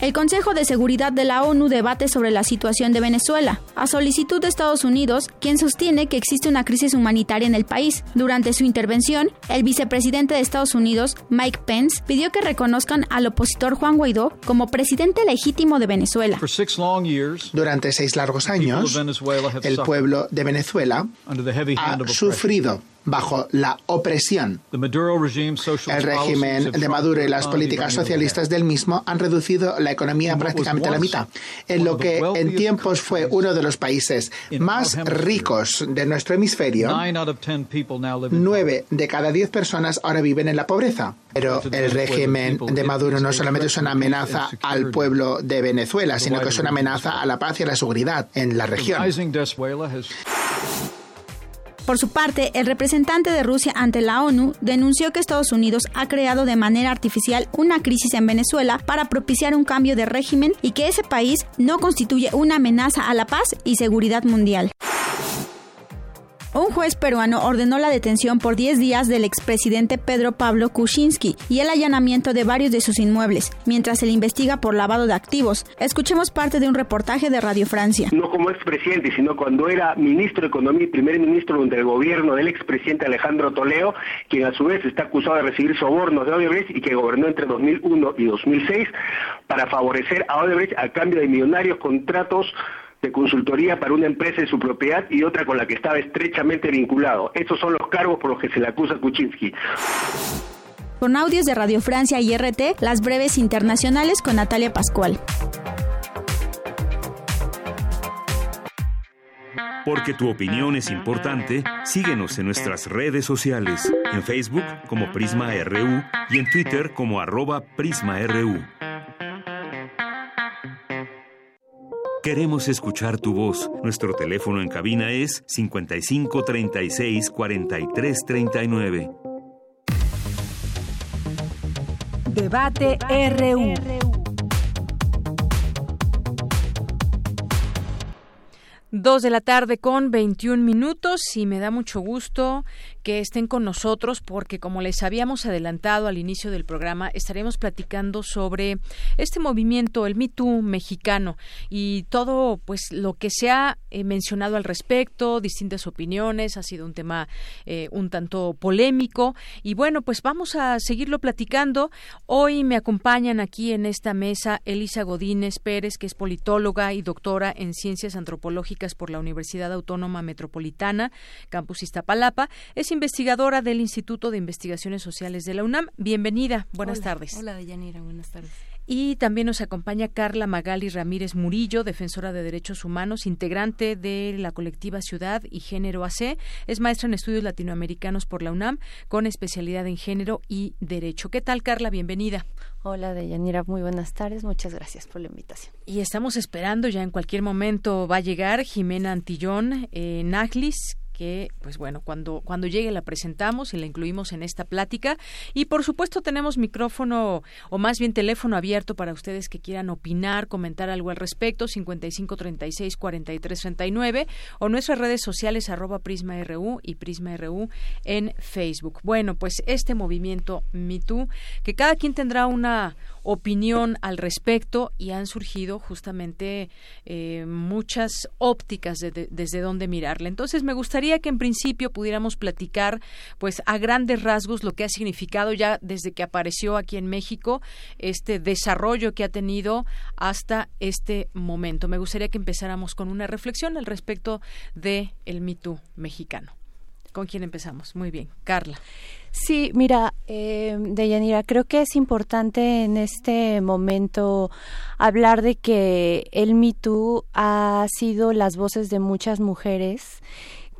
El Consejo de Seguridad de la ONU debate sobre la situación de Venezuela, a solicitud de Estados Unidos, quien sostiene que existe una crisis humanitaria en el país. Durante su intervención, el vicepresidente de Estados Unidos, Mike Pence, pidió que reconozcan al opositor Juan Guaidó como presidente legítimo de Venezuela. Durante seis largos años, el pueblo de Venezuela ha sufrido bajo la opresión. El régimen de Maduro y las políticas socialistas del mismo han reducido la economía prácticamente a la mitad, en lo que en tiempos fue uno de los países más ricos de nuestro hemisferio. Nueve de cada diez personas ahora viven en la pobreza. Pero el régimen de Maduro no solamente es una amenaza al pueblo de Venezuela, sino que es una amenaza a la paz y a la seguridad en la región. Por su parte, el representante de Rusia ante la ONU denunció que Estados Unidos ha creado de manera artificial una crisis en Venezuela para propiciar un cambio de régimen y que ese país no constituye una amenaza a la paz y seguridad mundial. Un juez peruano ordenó la detención por 10 días del expresidente Pedro Pablo Kuczynski y el allanamiento de varios de sus inmuebles, mientras se le investiga por lavado de activos. Escuchemos parte de un reportaje de Radio Francia. No como expresidente, sino cuando era ministro de Economía y primer ministro del gobierno del expresidente Alejandro Toleo, quien a su vez está acusado de recibir sobornos de Odebrecht y que gobernó entre 2001 y 2006 para favorecer a Odebrecht a cambio de millonarios contratos de consultoría para una empresa de su propiedad y otra con la que estaba estrechamente vinculado. Estos son los cargos por los que se le acusa a Kuczynski. Con audios de Radio Francia y RT, las breves internacionales con Natalia Pascual. Porque tu opinión es importante, síguenos en nuestras redes sociales, en Facebook como Prisma RU y en Twitter como arroba PrismaRU. Queremos escuchar tu voz. Nuestro teléfono en cabina es 55 36 43 39. Debate RU. Dos de la tarde con 21 minutos y me da mucho gusto que estén con nosotros porque como les habíamos adelantado al inicio del programa estaremos platicando sobre este movimiento el Me mexicano y todo pues lo que se ha eh, mencionado al respecto, distintas opiniones, ha sido un tema eh, un tanto polémico y bueno pues vamos a seguirlo platicando. Hoy me acompañan aquí en esta mesa Elisa Godínez Pérez que es politóloga y doctora en ciencias antropológicas por la Universidad Autónoma Metropolitana, Campus Iztapalapa. Investigadora del Instituto de Investigaciones Sociales de la UNAM. Bienvenida. Buenas tardes. Hola, Deyanira. Buenas tardes. Y también nos acompaña Carla Magali Ramírez Murillo, defensora de derechos humanos, integrante de la colectiva Ciudad y Género AC. Es maestra en estudios latinoamericanos por la UNAM, con especialidad en género y derecho. ¿Qué tal, Carla? Bienvenida. Hola, Deyanira. Muy buenas tardes. Muchas gracias por la invitación. Y estamos esperando, ya en cualquier momento va a llegar Jimena Antillón eh, Naglis, que, pues bueno, cuando, cuando llegue la presentamos y la incluimos en esta plática. Y por supuesto tenemos micrófono o más bien teléfono abierto para ustedes que quieran opinar, comentar algo al respecto, 5536-4339 o nuestras redes sociales arroba PrismaRU y PrismaRU en Facebook. Bueno, pues este movimiento MeToo, que cada quien tendrá una opinión al respecto y han surgido justamente eh, muchas ópticas desde donde mirarle. Entonces me gustaría que en principio pudiéramos platicar pues a grandes rasgos lo que ha significado ya desde que apareció aquí en México este desarrollo que ha tenido hasta este momento. Me gustaría que empezáramos con una reflexión al respecto de el mito mexicano. ¿Con quién empezamos? Muy bien, Carla. Sí, mira, eh, Deyanira, creo que es importante en este momento hablar de que el Me ha sido las voces de muchas mujeres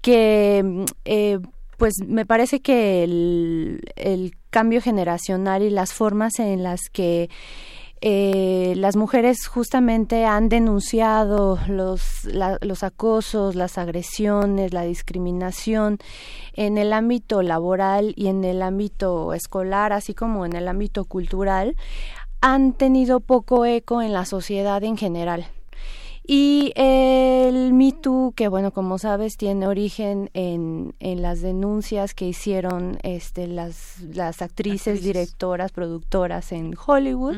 que, eh, pues me parece que el, el cambio generacional y las formas en las que eh, las mujeres justamente han denunciado los, los acosos, las agresiones, la discriminación en el ámbito laboral y en el ámbito escolar, así como en el ámbito cultural, han tenido poco eco en la sociedad en general. Y Too, que bueno, como sabes, tiene origen en, en las denuncias que hicieron este, las, las actrices, directoras, productoras en Hollywood.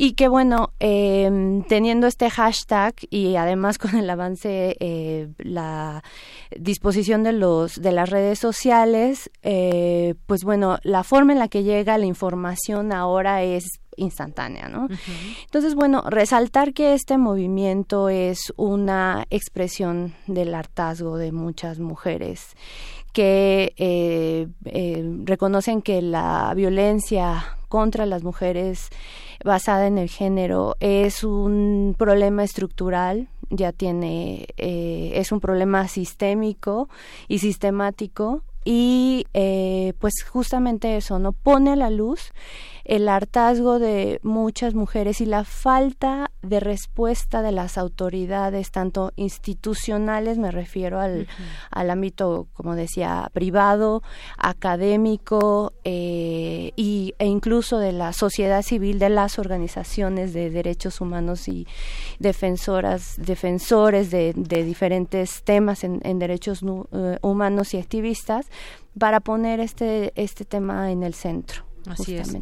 Y que bueno, eh, teniendo este hashtag y además con el avance, eh, la disposición de, los, de las redes sociales, eh, pues bueno, la forma en la que llega la información ahora es instantánea, ¿no? Entonces, bueno, resaltar que este movimiento es una expresión del hartazgo de muchas mujeres que eh, eh, reconocen que la violencia contra las mujeres basada en el género es un problema estructural ya tiene eh, es un problema sistémico y sistemático y pues justamente eso no pone a la luz el hartazgo de muchas mujeres y la falta de respuesta de las autoridades, tanto institucionales, me refiero al, al ámbito, como decía, privado, académico eh, y, e incluso de la sociedad civil, de las organizaciones de derechos humanos y defensoras, defensores de, de diferentes temas en, en derechos eh, humanos y activistas, para poner este, este tema en el centro. Así es.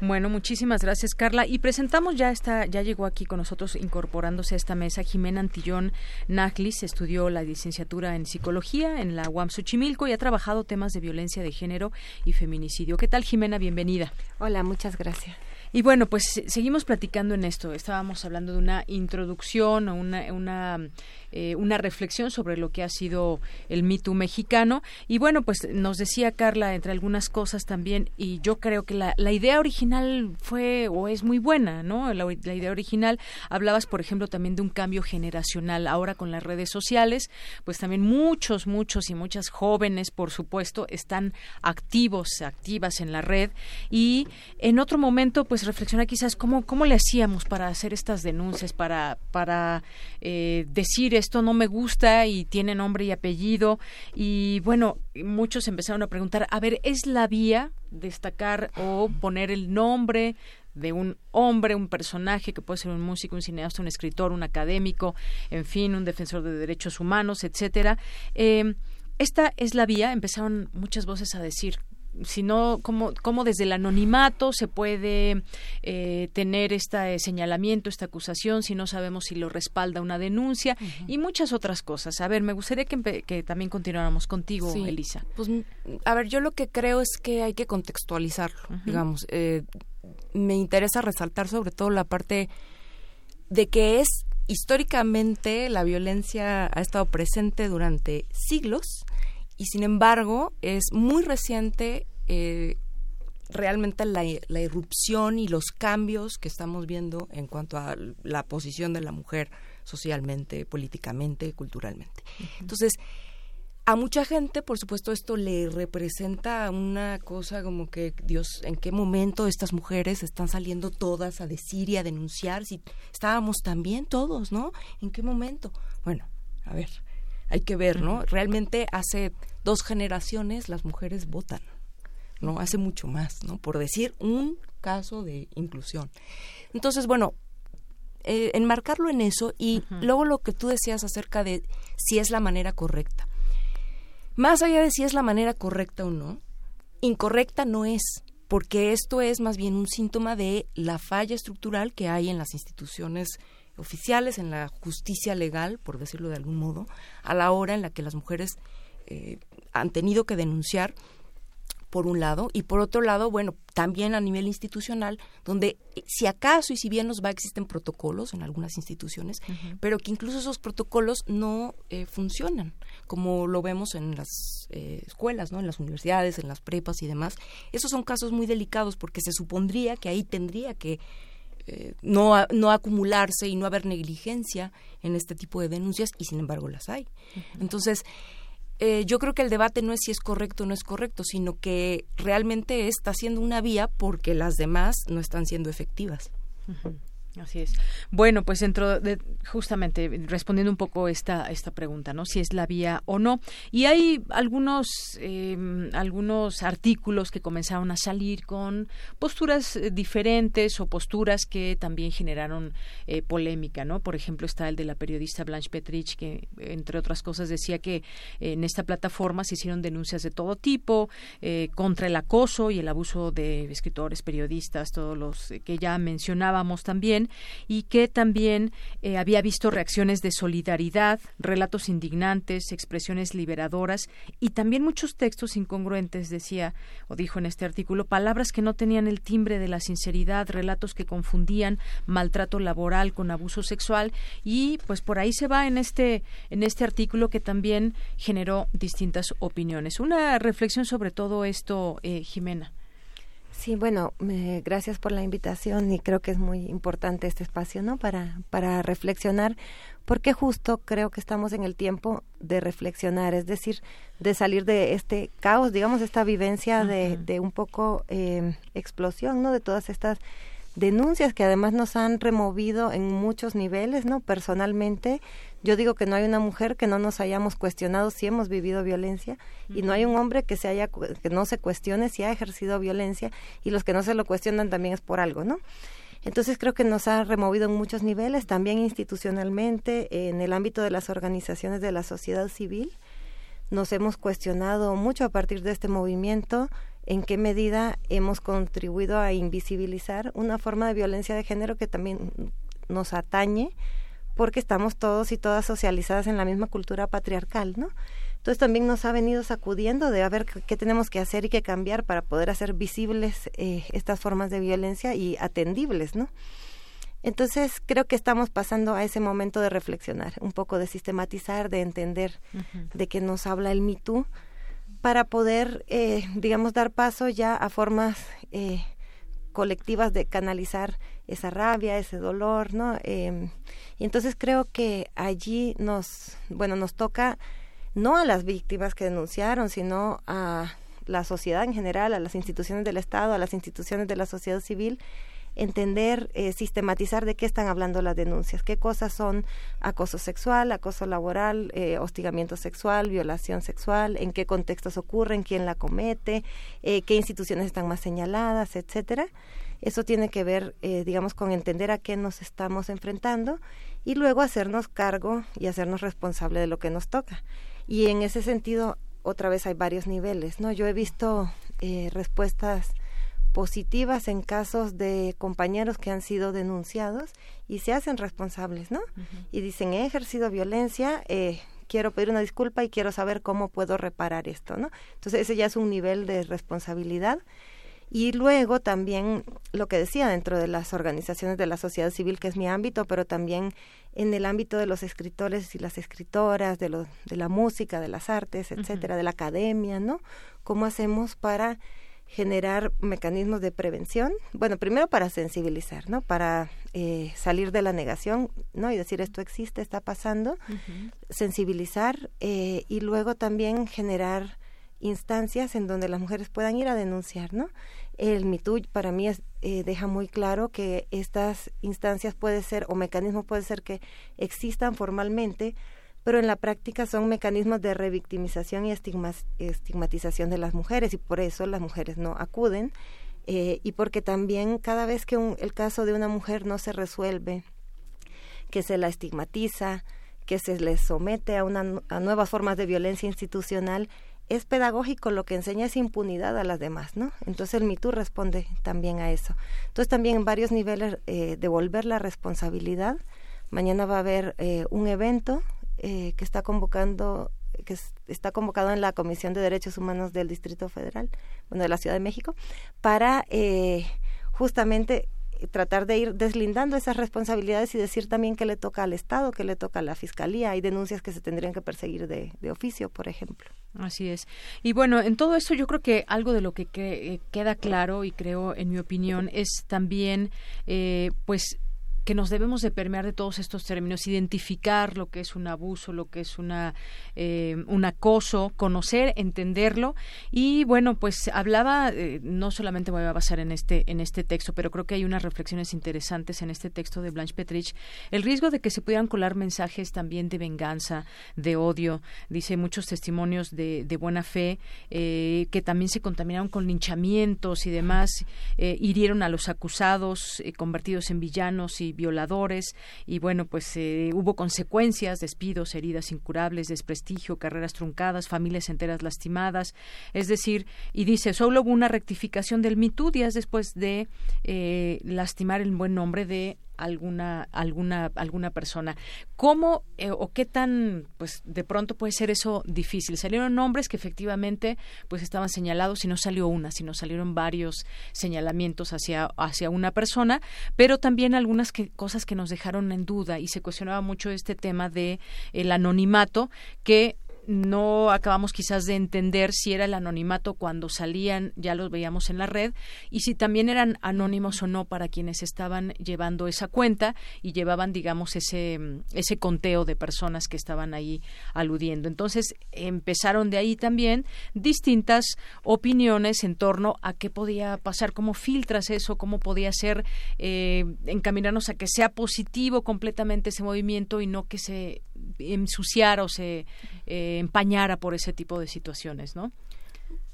Bueno, muchísimas gracias, Carla. Y presentamos ya esta, ya llegó aquí con nosotros incorporándose a esta mesa Jimena Antillón Naglis, estudió la licenciatura en psicología en la UAM Xochimilco y ha trabajado temas de violencia de género y feminicidio. ¿Qué tal, Jimena? Bienvenida. Hola, muchas gracias. Y bueno, pues seguimos platicando en esto. Estábamos hablando de una introducción o una, una eh, una reflexión sobre lo que ha sido el mito mexicano. Y bueno, pues nos decía Carla, entre algunas cosas también, y yo creo que la, idea original fue o es muy buena, ¿no? La, la idea original, hablabas, por ejemplo, también de un cambio generacional. Ahora con las redes sociales, pues también muchos, muchos y muchas jóvenes, por supuesto, están activos, activas en la red. Y en otro momento, pues reflexionar quizás cómo, cómo le hacíamos para hacer estas denuncias, para, para eh, decir esto no me gusta y tiene nombre y apellido. Y bueno, muchos empezaron a preguntar, a ver, ¿es la vía destacar o poner el nombre de un hombre, un personaje que puede ser un músico, un cineasta, un escritor, un académico, en fin, un defensor de derechos humanos, etcétera. Eh, esta es la vía, empezaron muchas voces a decir, sino cómo, cómo desde el anonimato se puede eh, tener este señalamiento, esta acusación, si no sabemos si lo respalda una denuncia y muchas otras cosas. A ver, me gustaría que, también continuáramos contigo, Elisa. Pues, a ver, yo lo que creo es que hay que contextualizarlo, digamos. Eh, me interesa resaltar sobre todo la parte de que es históricamente la violencia ha estado presente durante siglos y sin embargo es muy reciente eh, realmente la, irrupción y los cambios que estamos viendo en cuanto a la posición de la mujer socialmente, políticamente, culturalmente. Entonces, a mucha gente, por supuesto, esto le representa una cosa como que, Dios, ¿en qué momento estas mujeres están saliendo todas a decir y a denunciar? Si estábamos también todos, ¿no? ¿En qué momento? Bueno, a ver, hay que ver, ¿no? Realmente hace dos generaciones las mujeres votan, ¿no? Hace mucho más, ¿no? Por decir un caso de inclusión. Entonces, bueno, eh, enmarcarlo en eso y luego lo que tú decías acerca de si es la manera correcta. Más allá de si es la manera correcta o no, incorrecta no es, porque esto es más bien un síntoma de la falla estructural que hay en las instituciones oficiales, en la justicia legal, por decirlo de algún modo, a la hora en la que las mujeres eh, han tenido que denunciar por un lado, y por otro lado, bueno, también a nivel institucional, donde eh, si acaso y si bien nos va, existen protocolos en algunas instituciones, pero que incluso esos protocolos no eh, funcionan, como lo vemos en las escuelas, ¿no? en las universidades, en las prepas y demás. Esos son casos muy delicados porque se supondría que ahí tendría que no, no acumularse y no haber negligencia en este tipo de denuncias y sin embargo las hay. Entonces, eh, yo creo que el debate no es si es correcto o no es correcto, sino que realmente está siendo una vía porque las demás no están siendo efectivas. Así es. Bueno, pues dentro de justamente respondiendo un poco esta esta pregunta, ¿no? Si es la vía o no. Y hay algunos em, algunos artículos que comenzaron a salir con posturas eh, diferentes o posturas que también generaron eh, polémica, ¿no? Por ejemplo está el de la periodista Blanche Petrich que entre otras cosas decía que en esta plataforma se hicieron denuncias de todo tipo eh, contra el acoso y el abuso de escritores, periodistas, todos los que ya mencionábamos también y que también eh, había visto reacciones de solidaridad, relatos indignantes, expresiones liberadoras y también muchos textos incongruentes, decía o dijo en este artículo, palabras que no tenían el timbre de la sinceridad, relatos que confundían maltrato laboral con abuso sexual y pues por ahí se va en este en este artículo que también generó distintas opiniones. Una reflexión sobre todo esto, eh, Jimena. Sí, bueno, gracias por la invitación y creo que es muy importante este espacio, ¿no? Para, para reflexionar, porque justo creo que estamos en el tiempo de reflexionar, es decir, de salir de este caos, digamos, esta vivencia de, de un poco eh, explosión, ¿no? De todas estas denuncias que además nos han removido en muchos niveles, ¿no? Personalmente, yo digo que no hay una mujer que no nos hayamos cuestionado si hemos vivido violencia y no hay un hombre que se haya que no se cuestione si ha ejercido violencia y los que no se lo cuestionan también es por algo, ¿no? Entonces creo que nos ha removido en muchos niveles, también institucionalmente, en el ámbito de las organizaciones de la sociedad civil. Nos hemos cuestionado mucho a partir de este movimiento en qué medida hemos contribuido a invisibilizar una forma de violencia de género que también nos atañe porque estamos todos y todas socializadas en la misma cultura patriarcal, ¿no? Entonces también nos ha venido sacudiendo de a ver qué tenemos que hacer y qué cambiar para poder hacer visibles eh, estas formas de violencia y atendibles, ¿no? Entonces creo que estamos pasando a ese momento de reflexionar, un poco de sistematizar, de entender de qué nos habla el Me para poder, eh, digamos, dar paso ya a formas eh, colectivas de canalizar esa rabia, ese dolor, ¿no? Em, y entonces creo que allí nos, bueno, nos toca no a las víctimas que denunciaron, sino a la sociedad en general, a las instituciones del Estado, a las instituciones de la sociedad civil, entender, eh, sistematizar de qué están hablando las denuncias, qué cosas son acoso sexual, acoso laboral, eh, hostigamiento sexual, violación sexual, en qué contextos ocurren, quién la comete, eh, qué instituciones están más señaladas, etcétera. Eso tiene que ver, digamos, con entender a qué nos estamos enfrentando y luego hacernos cargo y hacernos responsable de lo que nos toca. Y en ese sentido, otra vez hay varios niveles, ¿no? Yo he visto respuestas positivas en casos de compañeros que han sido denunciados y se hacen responsables, ¿no? Y dicen, he ejercido violencia, eh, quiero pedir una disculpa y quiero saber cómo puedo reparar esto, ¿no? Entonces ese ya es un nivel de responsabilidad. Y luego también lo que decía dentro de las organizaciones de la sociedad civil, que es mi ámbito, pero también en el ámbito de los escritores y las escritoras, de, lo, de la música, de las artes, etcétera, de la academia, ¿no? ¿Cómo hacemos para generar mecanismos de prevención, bueno, primero para sensibilizar, ¿no? Para eh, salir de la negación, ¿no? Y decir esto existe, está pasando, sensibilizar eh, y luego también generar instancias en donde las mujeres puedan ir a denunciar, ¿no? El MeToo para mí es, eh, deja muy claro que estas instancias puede ser o mecanismos puede ser que existan formalmente, pero en la práctica son mecanismos de revictimización y estigmatización de las mujeres y por eso las mujeres no acuden eh, y porque también cada vez que el caso de una mujer no se resuelve, que se la estigmatiza, que se le somete a, una, a nuevas formas de violencia institucional, es pedagógico, lo que enseña es impunidad a las demás, ¿no? Entonces el MeToo responde también a eso. Entonces también en varios niveles eh, devolver la responsabilidad. Mañana va a haber eh, un evento eh, que está convocando que está convocado en la Comisión de Derechos Humanos del Distrito Federal, bueno, de la Ciudad de México, para eh, justamente tratar de ir deslindando esas responsabilidades y decir también que le toca al Estado, que le toca a la Fiscalía. Hay denuncias que se tendrían que perseguir de, oficio, por ejemplo. Así es. Y bueno, en todo esto yo creo que algo de lo que, eh, queda claro y creo, en mi opinión, es también, pues, que nos debemos de permear de todos estos términos, identificar lo que es un abuso, lo que es una eh, un acoso, conocer, entenderlo. Y bueno, pues hablaba eh, no solamente voy a basar en este en este texto, pero creo que hay unas reflexiones interesantes en este texto de Blanche Petrich, el riesgo de que se pudieran colar mensajes también de venganza, de odio, dice muchos testimonios de, buena fe eh, que también se contaminaron con linchamientos y demás, hirieron a los acusados, convertidos en villanos y violadores y bueno, pues eh, hubo consecuencias, despidos, heridas incurables, desprestigio, carreras truncadas, familias enteras lastimadas, es decir, y dice, solo hubo una rectificación del MeToo días después de eh, lastimar el buen nombre de alguna alguna alguna persona. Cómo eh, o qué tan pues de pronto puede ser eso difícil salieron nombres que efectivamente pues estaban señalados y no salió una sino salieron varios señalamientos hacia hacia una persona pero también algunas que, cosas que nos dejaron en duda y se cuestionaba mucho este tema de el anonimato que no acabamos quizás de entender si era el anonimato cuando salían, ya los veíamos en la red, y si también eran anónimos o no para quienes estaban llevando esa cuenta y llevaban, digamos, ese, ese conteo de personas que estaban ahí aludiendo. Entonces, empezaron de ahí también distintas opiniones en torno a qué podía pasar, cómo filtras eso, cómo podía ser eh, encaminarnos a que sea positivo completamente ese movimiento y no que se ensuciara o se eh, empañara por ese tipo de situaciones, ¿no?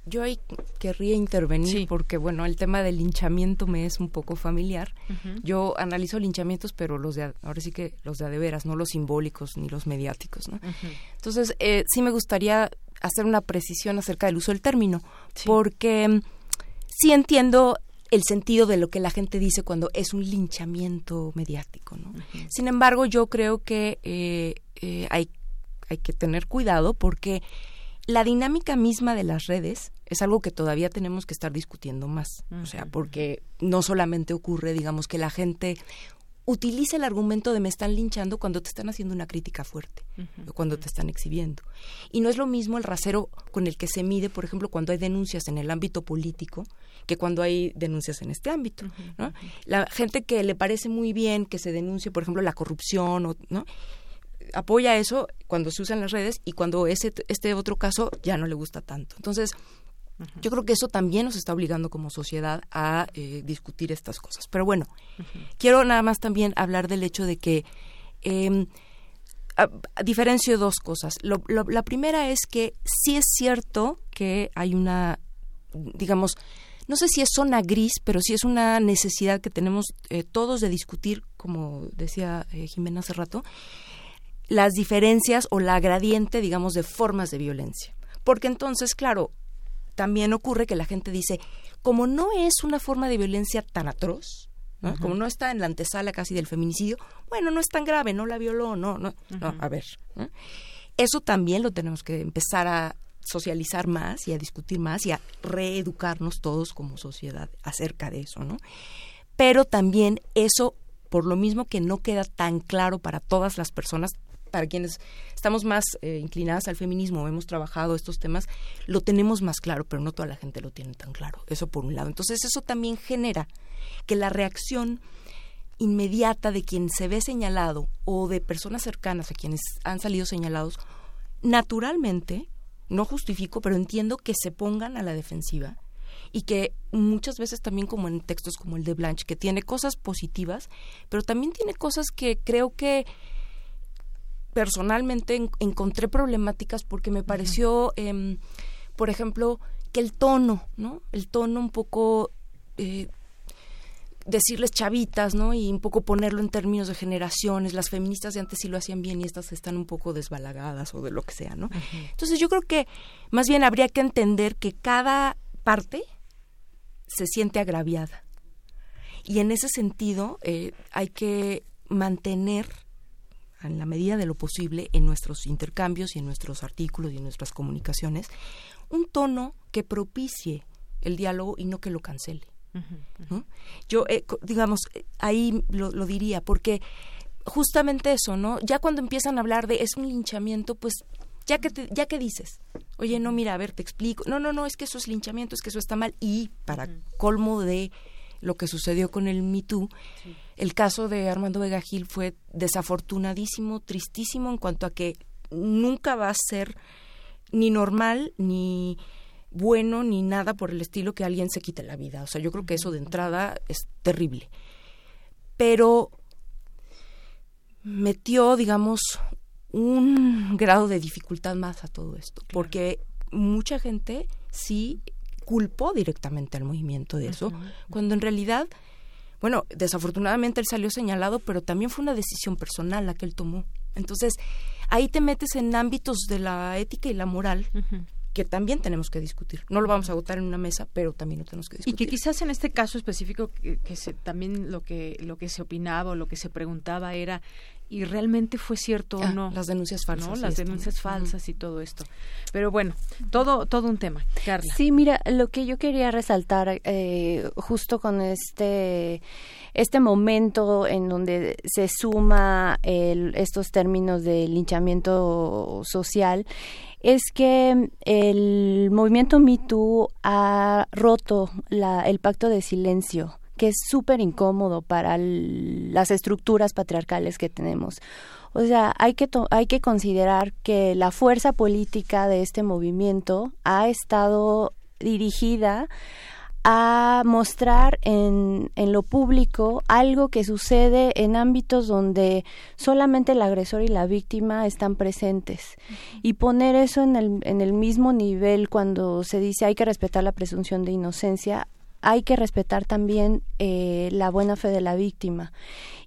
Yo ahí querría intervenir porque, bueno, el tema del linchamiento me es un poco familiar. Yo analizo linchamientos, pero los de, ahora sí que los de a de veras, no los simbólicos ni los mediáticos, ¿no? Entonces, eh, sí me gustaría hacer una precisión acerca del uso del término, porque mm, sí entiendo el sentido de lo que la gente dice cuando es un linchamiento mediático, ¿no? Sin embargo, yo creo que eh, eh, hay, hay que tener cuidado porque la dinámica misma de las redes es algo que todavía tenemos que estar discutiendo más. O sea, porque no solamente ocurre, digamos, que la gente utiliza el argumento de me están linchando cuando te están haciendo una crítica fuerte, o cuando te están exhibiendo. Y no es lo mismo el rasero con el que se mide, por ejemplo, cuando hay denuncias en el ámbito político, que cuando hay denuncias en este ámbito. ¿no? La gente que le parece muy bien que se denuncie, por ejemplo, la corrupción, o, ¿no? apoya eso cuando se usan las redes y cuando ese, este otro caso ya no le gusta tanto. Entonces, yo creo que eso también nos está obligando como sociedad a eh, discutir estas cosas. Pero bueno, quiero nada más también hablar del hecho de que eh, diferencio dos cosas. la primera es que sí es cierto que hay una, digamos, no sé si es zona gris, pero sí es una necesidad que tenemos eh, todos de discutir, como decía eh, Jimena hace rato, las diferencias o la gradiente, digamos, de formas de violencia. Porque entonces, claro, también ocurre que la gente dice, como no es una forma de violencia tan atroz, como no está en la antesala casi del feminicidio, bueno, no es tan grave, no la violó, no, no, no, a ver. Eso también lo tenemos que empezar a socializar más y a discutir más y a reeducarnos todos como sociedad acerca de eso, ¿no? Pero también eso, por lo mismo que no queda tan claro para todas las personas, para quienes estamos más eh, inclinadas al feminismo, hemos trabajado estos temas, lo tenemos más claro, pero no toda la gente lo tiene tan claro. Eso por un lado. Entonces eso también genera que la reacción inmediata de quien se ve señalado o de personas cercanas a quienes han salido señalados, naturalmente, no justifico, pero entiendo que se pongan a la defensiva y que muchas veces también como en textos como el de Blanche, que tiene cosas positivas, pero también tiene cosas que creo que personalmente encontré problemáticas porque me pareció, em, por ejemplo, que el tono, ¿no? El tono un poco eh, decirles chavitas, ¿no? Y un poco ponerlo en términos de generaciones. Las feministas de antes sí lo hacían bien y estas están un poco desbalagadas o de lo que sea, ¿no? Entonces yo creo que más bien habría que entender que cada parte se siente agraviada. Y en ese sentido eh, hay que mantener en la medida de lo posible en nuestros intercambios y en nuestros artículos y en nuestras comunicaciones, un tono que propicie el diálogo y no que lo cancele. Yo, eh, digamos, ahí lo, diría, porque justamente eso, ¿no? Ya cuando empiezan a hablar de es un linchamiento, pues ya que ya que dices, oye, no, mira, a ver, te explico. No, no, no, es que eso es linchamiento, es que eso está mal. Y para colmo de lo que sucedió con el Me Too, el caso de Armando Vega Gil fue desafortunadísimo, tristísimo en cuanto a que nunca va a ser ni normal ni bueno ni nada por el estilo que alguien se quite la vida. O sea, yo creo que eso de entrada es terrible. Pero metió, digamos, un grado de dificultad más a todo esto, porque mucha gente sí culpó directamente al movimiento de eso, cuando en realidad, bueno, desafortunadamente él salió señalado, pero también fue una decisión personal la que él tomó. Entonces, ahí te metes en ámbitos de la ética y la moral que también tenemos que discutir. No lo vamos a votar en una mesa, pero también lo tenemos que discutir. Y que quizás en este caso específico que, también lo que lo que se opinaba o lo que se preguntaba era y realmente fue cierto o ah, no las denuncias falsas las denuncias falsas y todo esto. Pero bueno todo todo un tema Carla. Sí mira lo que yo quería resaltar eh, justo con este este momento en donde se suma estos términos de linchamiento social es que el movimiento Me ha roto el pacto de silencio que es súper incómodo para las estructuras patriarcales que tenemos. O sea, hay que, hay que considerar que la fuerza política de este movimiento ha estado dirigida a mostrar en, en, lo público algo que sucede en ámbitos donde solamente el agresor y la víctima están presentes y poner eso en el, en el mismo nivel cuando se dice hay que respetar la presunción de inocencia hay que respetar también eh, la buena fe de la víctima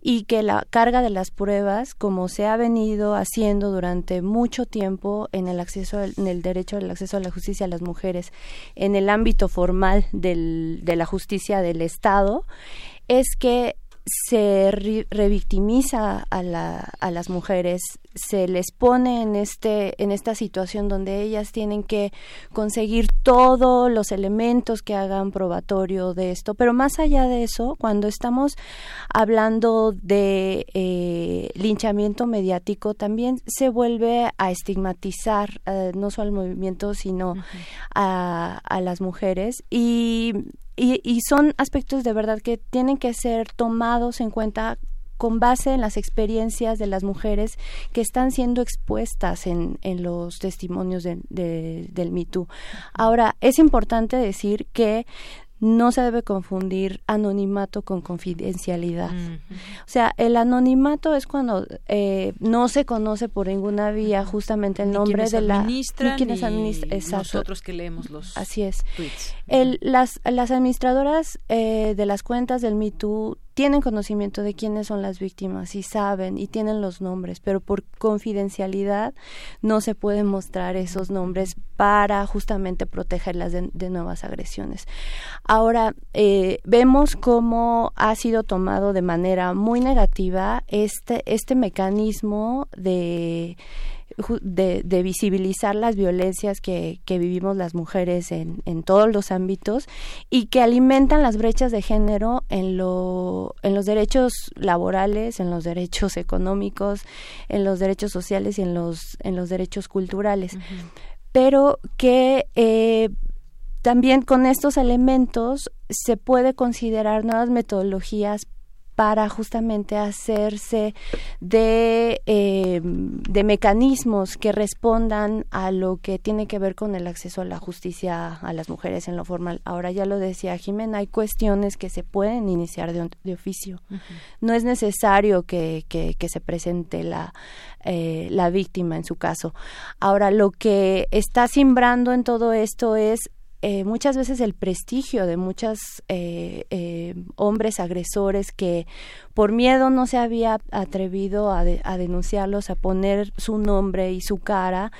y que la carga de las pruebas, como se ha venido haciendo durante mucho tiempo en el acceso, en el derecho al acceso a la justicia a las mujeres, en el ámbito formal del, de la justicia del Estado, es que se revictimiza a, la, a las mujeres, se les pone en este en esta situación donde ellas tienen que conseguir todos los elementos que hagan probatorio de esto, pero más allá de eso, cuando estamos hablando de eh, linchamiento mediático, también se vuelve a estigmatizar eh, no solo al movimiento, sino a, a las mujeres. Y y, son aspectos de verdad que tienen que ser tomados en cuenta con base en las experiencias de las mujeres que están siendo expuestas en, en los testimonios de, del Me Ahora, es importante decir que no se debe confundir anonimato con confidencialidad. O sea, el anonimato es cuando eh, no se conoce por ninguna vía justamente el nombre de la ni quienes administran, nosotros que leemos los Así es. El, las, las administradoras eh, de las cuentas del MeToo tienen conocimiento de quiénes son las víctimas y saben y tienen los nombres, pero por confidencialidad no se pueden mostrar esos nombres para justamente protegerlas de, nuevas agresiones. Ahora, eh, vemos cómo ha sido tomado de manera muy negativa este, este mecanismo de de, visibilizar las violencias que, vivimos las mujeres en, en, todos los ámbitos y que alimentan las brechas de género en, lo, en los derechos laborales, en los derechos económicos, en los derechos sociales y en los, en los derechos culturales. Pero que eh, también con estos elementos se puede considerar nuevas metodologías para justamente hacerse de, eh, de mecanismos que respondan a lo que tiene que ver con el acceso a la justicia a las mujeres en lo formal. Ahora ya lo decía Jimena, hay cuestiones que se pueden iniciar de, de oficio. No es necesario que, que, se presente la, eh, la víctima en su caso. Ahora, lo que está simbrando en todo esto es eh, muchas veces el prestigio de muchos eh, eh, hombres agresores que por miedo no se había atrevido a, denunciarlos, a poner su nombre y su cara.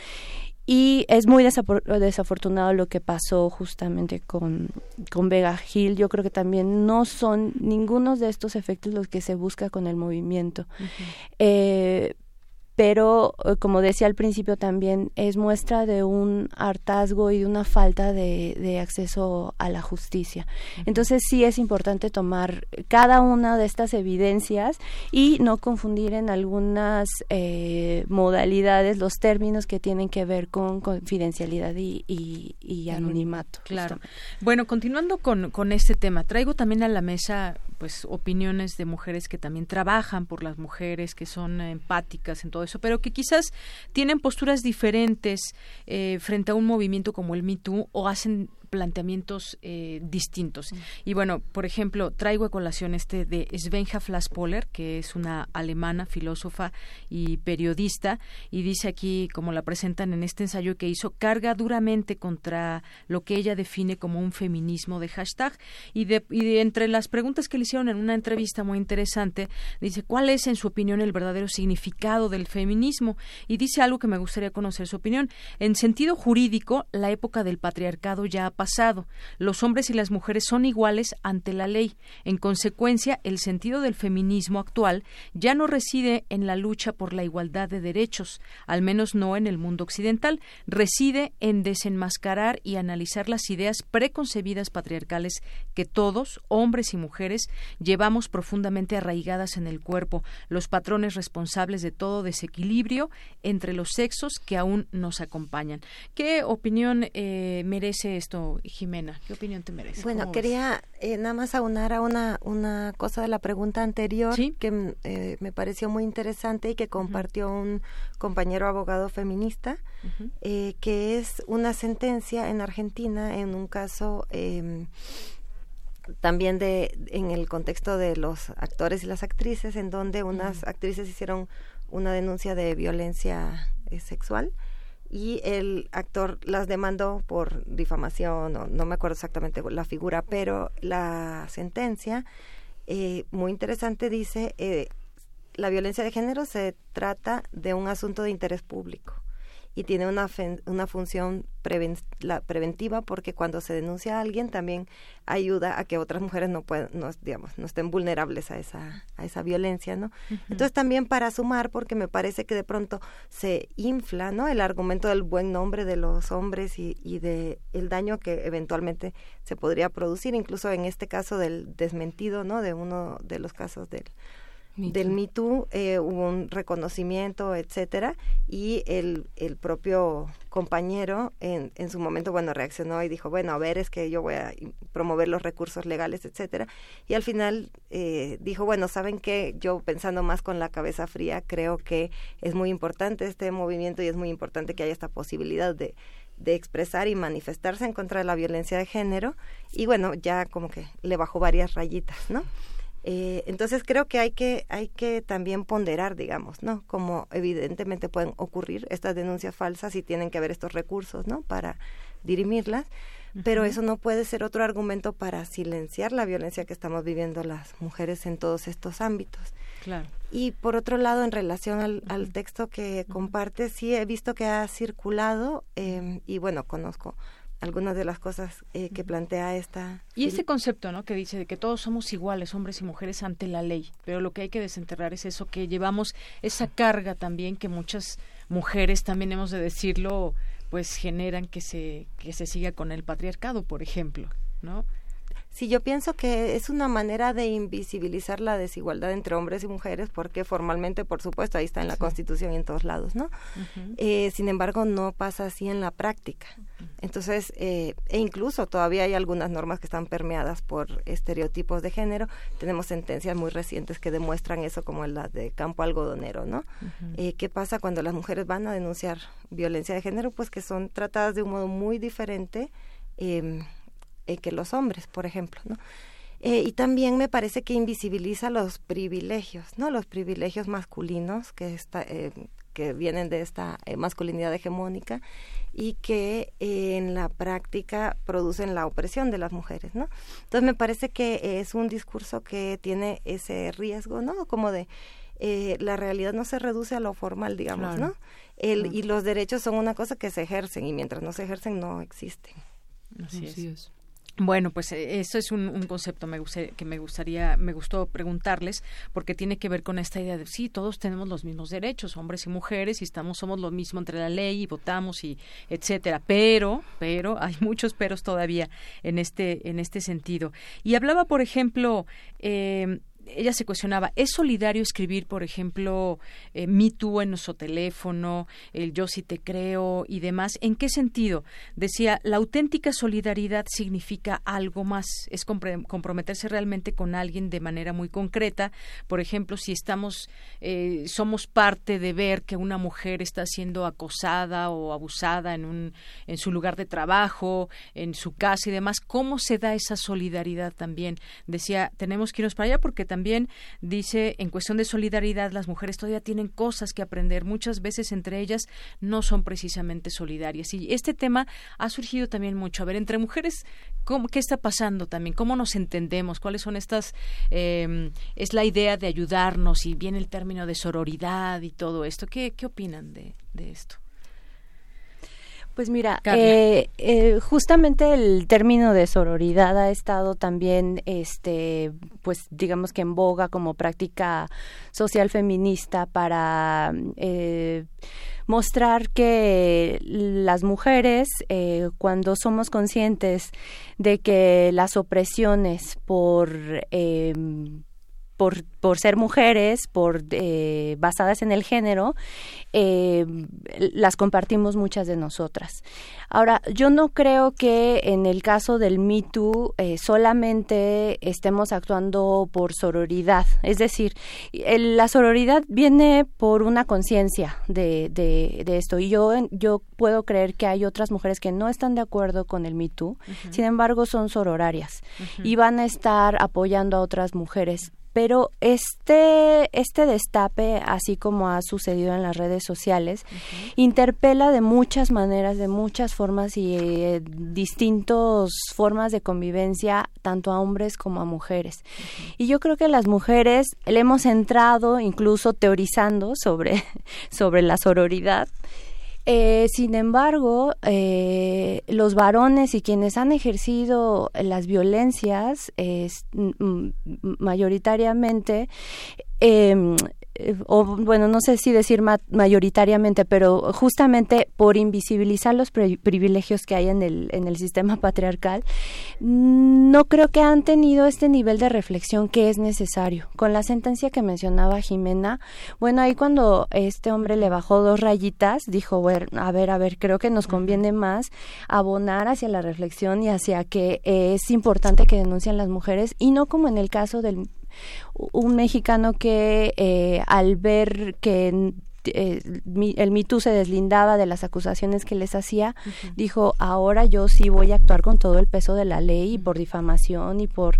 Y es muy desafortunado lo que pasó justamente con, con Vega Gil. Yo creo que también no son ninguno de estos efectos los que se busca con el movimiento pero eh, como decía al principio también es muestra de un hartazgo y de una falta de, acceso a la justicia. Entonces sí es importante tomar cada una de estas evidencias y no confundir en algunas eh, modalidades los términos que tienen que ver con confidencialidad y, y, anonimato. Claro. Bueno, continuando con, con este tema, traigo también a la mesa pues opiniones de mujeres que también trabajan por las mujeres, que son empáticas en todo eso, pero que quizás tienen posturas diferentes eh, frente a un movimiento como el Me Too o hacen planteamientos eh, distintos. Y bueno, por ejemplo, traigo a colación este de Svenja Flaspoller, que es una alemana filósofa y periodista, y dice aquí, como la presentan en este ensayo que hizo, carga duramente contra lo que ella define como un feminismo de hashtag. Y, de, y entre las preguntas que le hicieron en una entrevista muy interesante, dice, ¿cuál es, en su opinión, el verdadero significado del feminismo? Y dice algo que me gustaría conocer su opinión. En sentido jurídico, la época del patriarcado ya ha pasado. Los hombres y las mujeres son iguales ante la ley. En consecuencia, el sentido del feminismo actual ya no reside en la lucha por la igualdad de derechos, al menos no en el mundo occidental, reside en desenmascarar y analizar las ideas preconcebidas patriarcales que todos, hombres y mujeres, llevamos profundamente arraigadas en el cuerpo, los patrones responsables de todo desequilibrio entre los sexos que aún nos acompañan. ¿Qué opinión eh, merece esto, Jimena, ¿qué opinión te merece? Bueno, quería eh, nada más aunar a una, una cosa de la pregunta anterior que eh, me pareció muy interesante y que compartió un compañero abogado feminista, eh, que es una sentencia en Argentina en un caso em, también de en el contexto de los actores y las actrices, en donde unas actrices hicieron una denuncia de violencia sexual y el actor las demandó por difamación, o no me acuerdo exactamente la figura, pero la sentencia, eh, muy interesante, dice, eh, la violencia de género se trata de un asunto de interés público y tiene una, una función preventiva porque cuando se denuncia a alguien también ayuda a que otras mujeres no puedan, no, digamos, no estén vulnerables a esa, a esa violencia, ¿no? Entonces también para sumar, porque me parece que de pronto se infla, ¿no? El argumento del buen nombre de los hombres y, y de el daño que eventualmente se podría producir, incluso en este caso del desmentido, ¿no? De uno de los casos del del Me Too eh, hubo un reconocimiento, etcétera, y el, el propio compañero en, en su momento, bueno, reaccionó y dijo, bueno, a ver, es que yo voy a promover los recursos legales, etcétera, y al final eh, dijo, bueno, ¿saben qué? Yo pensando más con la cabeza fría, creo que es muy importante este movimiento y es muy importante que haya esta posibilidad de de expresar y manifestarse en contra de la violencia de género y bueno ya como que le bajó varias rayitas no eh, entonces creo que hay que hay que también ponderar, digamos, ¿no? Como evidentemente pueden ocurrir estas denuncias falsas y tienen que haber estos recursos, ¿no? Para dirimirlas, pero eso no puede ser otro argumento para silenciar la violencia que estamos viviendo las mujeres en todos estos ámbitos. Claro. Y por otro lado, en relación al, al texto que comparte, sí he visto que ha circulado eh, y bueno, conozco algunas de las cosas eh, que plantea esta. Y este concepto, ¿no? Que dice de que todos somos iguales, hombres y mujeres, ante la ley. Pero lo que hay que desenterrar es eso, que llevamos esa carga también que muchas mujeres, también hemos de decirlo, pues generan que se, que se siga con el patriarcado, por ejemplo, ¿no? Sí, yo pienso que es una manera de invisibilizar la desigualdad entre hombres y mujeres, porque formalmente, por supuesto, ahí está en la Constitución y en todos lados, ¿no? eh, sin embargo, no pasa así en la práctica. Entonces, eh, e incluso todavía hay algunas normas que están permeadas por estereotipos de género. Tenemos sentencias muy recientes que demuestran eso, como la de Campo Algodonero, ¿no? eh, ¿Qué pasa cuando las mujeres van a denunciar violencia de género? Pues que son tratadas de un modo muy diferente. Eh, eh, que los hombres, por ejemplo, ¿no? Eh, y también me parece que invisibiliza los privilegios, ¿no? Los privilegios masculinos que, está, eh, que vienen de esta masculinidad hegemónica y que en la práctica producen la opresión de las mujeres, ¿no? Entonces me parece que es un discurso que tiene ese riesgo, ¿no? Como de la realidad no se reduce a lo formal, digamos, ¿no? El, Y los derechos son una cosa que se ejercen y mientras no se ejercen no existen. Así, es. Bueno, pues eh, eso es un, concepto que me gustaría, me gustó preguntarles, porque tiene que ver con esta idea de sí, todos tenemos los mismos derechos, hombres y mujeres, y estamos, somos lo mismo entre la ley y votamos y etcétera. Pero, pero, hay muchos peros todavía en este, en este sentido. Y hablaba, por ejemplo, eh, ella se cuestionaba, ¿es solidario escribir, por ejemplo, eh, Me en nuestro teléfono, el Yo sí te creo y demás? ¿En qué sentido? Decía, la auténtica solidaridad significa algo más, es comprometerse realmente con alguien de manera muy concreta. Por ejemplo, si estamos, eh, somos parte de ver que una mujer está siendo acosada o abusada en, un, en su lugar de trabajo, en su casa y demás, ¿cómo se da esa solidaridad también? Decía, tenemos que irnos para allá porque también también dice, en cuestión de solidaridad, las mujeres todavía tienen cosas que aprender. Muchas veces entre ellas no son precisamente solidarias. Y este tema ha surgido también mucho. A ver, entre mujeres, ¿cómo, ¿qué está pasando también? ¿Cómo nos entendemos? ¿Cuáles son estas? Em, es la idea de ayudarnos y viene el término de sororidad y todo esto. ¿Qué, qué opinan de, de esto? Pues mira, eh, eh, justamente el término de sororidad ha estado también, este, pues digamos que en boga como práctica social feminista para eh, mostrar que las mujeres, cuando somos conscientes de que las opresiones por por, por ser mujeres, por eh, basadas en el género, eh, las compartimos muchas de nosotras. Ahora, yo no creo que en el caso del Me Too eh, solamente estemos actuando por sororidad. Es decir, la sororidad viene por una conciencia de, de, de, esto. Y yo, yo puedo creer que hay otras mujeres que no están de acuerdo con el Me Too, sin embargo son sororarias y van a estar apoyando a otras mujeres pero este, este destape, así como ha sucedido en las redes sociales, interpela de muchas maneras, de muchas formas y eh, distintas formas de convivencia, tanto a hombres como a mujeres. Y yo creo que las mujeres le hemos entrado incluso teorizando sobre, sobre la sororidad Eh, sin embargo, eh, los varones y quienes han ejercido las violencias mayoritariamente eh, eh, o bueno, no sé si decir mayoritariamente, pero justamente por invisibilizar los privilegios que hay en el, en el sistema patriarcal, no creo que han tenido este nivel de reflexión que es necesario. Con la sentencia que mencionaba Jimena, bueno, ahí cuando este hombre le bajó dos rayitas, dijo, bueno, a ver, a ver, creo que nos conviene más abonar hacia la reflexión y hacia que es importante que denuncien las mujeres y no como en el caso del un mexicano que eh, al ver que eh, el MeToo se deslindaba de las acusaciones que les hacía, dijo, ahora yo sí voy a actuar con todo el peso de la ley y por difamación y por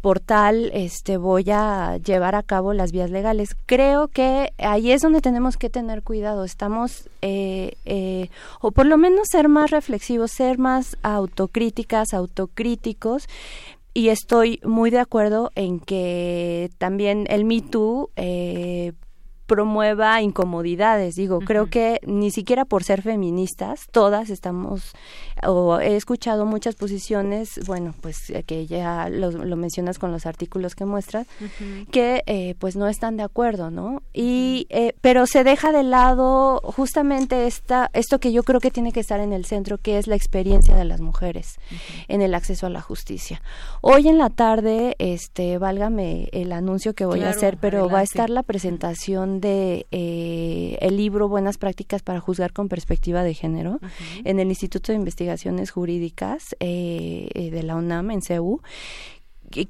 por tal este voy a llevar a cabo las vías legales. Creo que ahí es donde tenemos que tener cuidado. Estamos eh, eh, o por lo menos ser más reflexivos, ser más autocríticas, autocríticos, y estoy muy de acuerdo en que también el Me Too eh, promueva incomodidades. Digo, creo que ni siquiera por ser feministas, todas estamos, o he escuchado muchas posiciones, bueno, pues eh, que ya lo, mencionas con los artículos que muestras, que eh, pues no están de acuerdo, ¿no? Y, eh, pero se deja de lado justamente esta, esto que yo creo que tiene que estar en el centro, que es la experiencia de las mujeres en el acceso a la justicia. Hoy en la tarde, este, válgame el anuncio que voy a hacer, pero va a estar la presentación de eh, el libro Buenas prácticas para juzgar con perspectiva de género en el Instituto de Investigaciones Jurídicas eh, eh, de la UNAM en CEU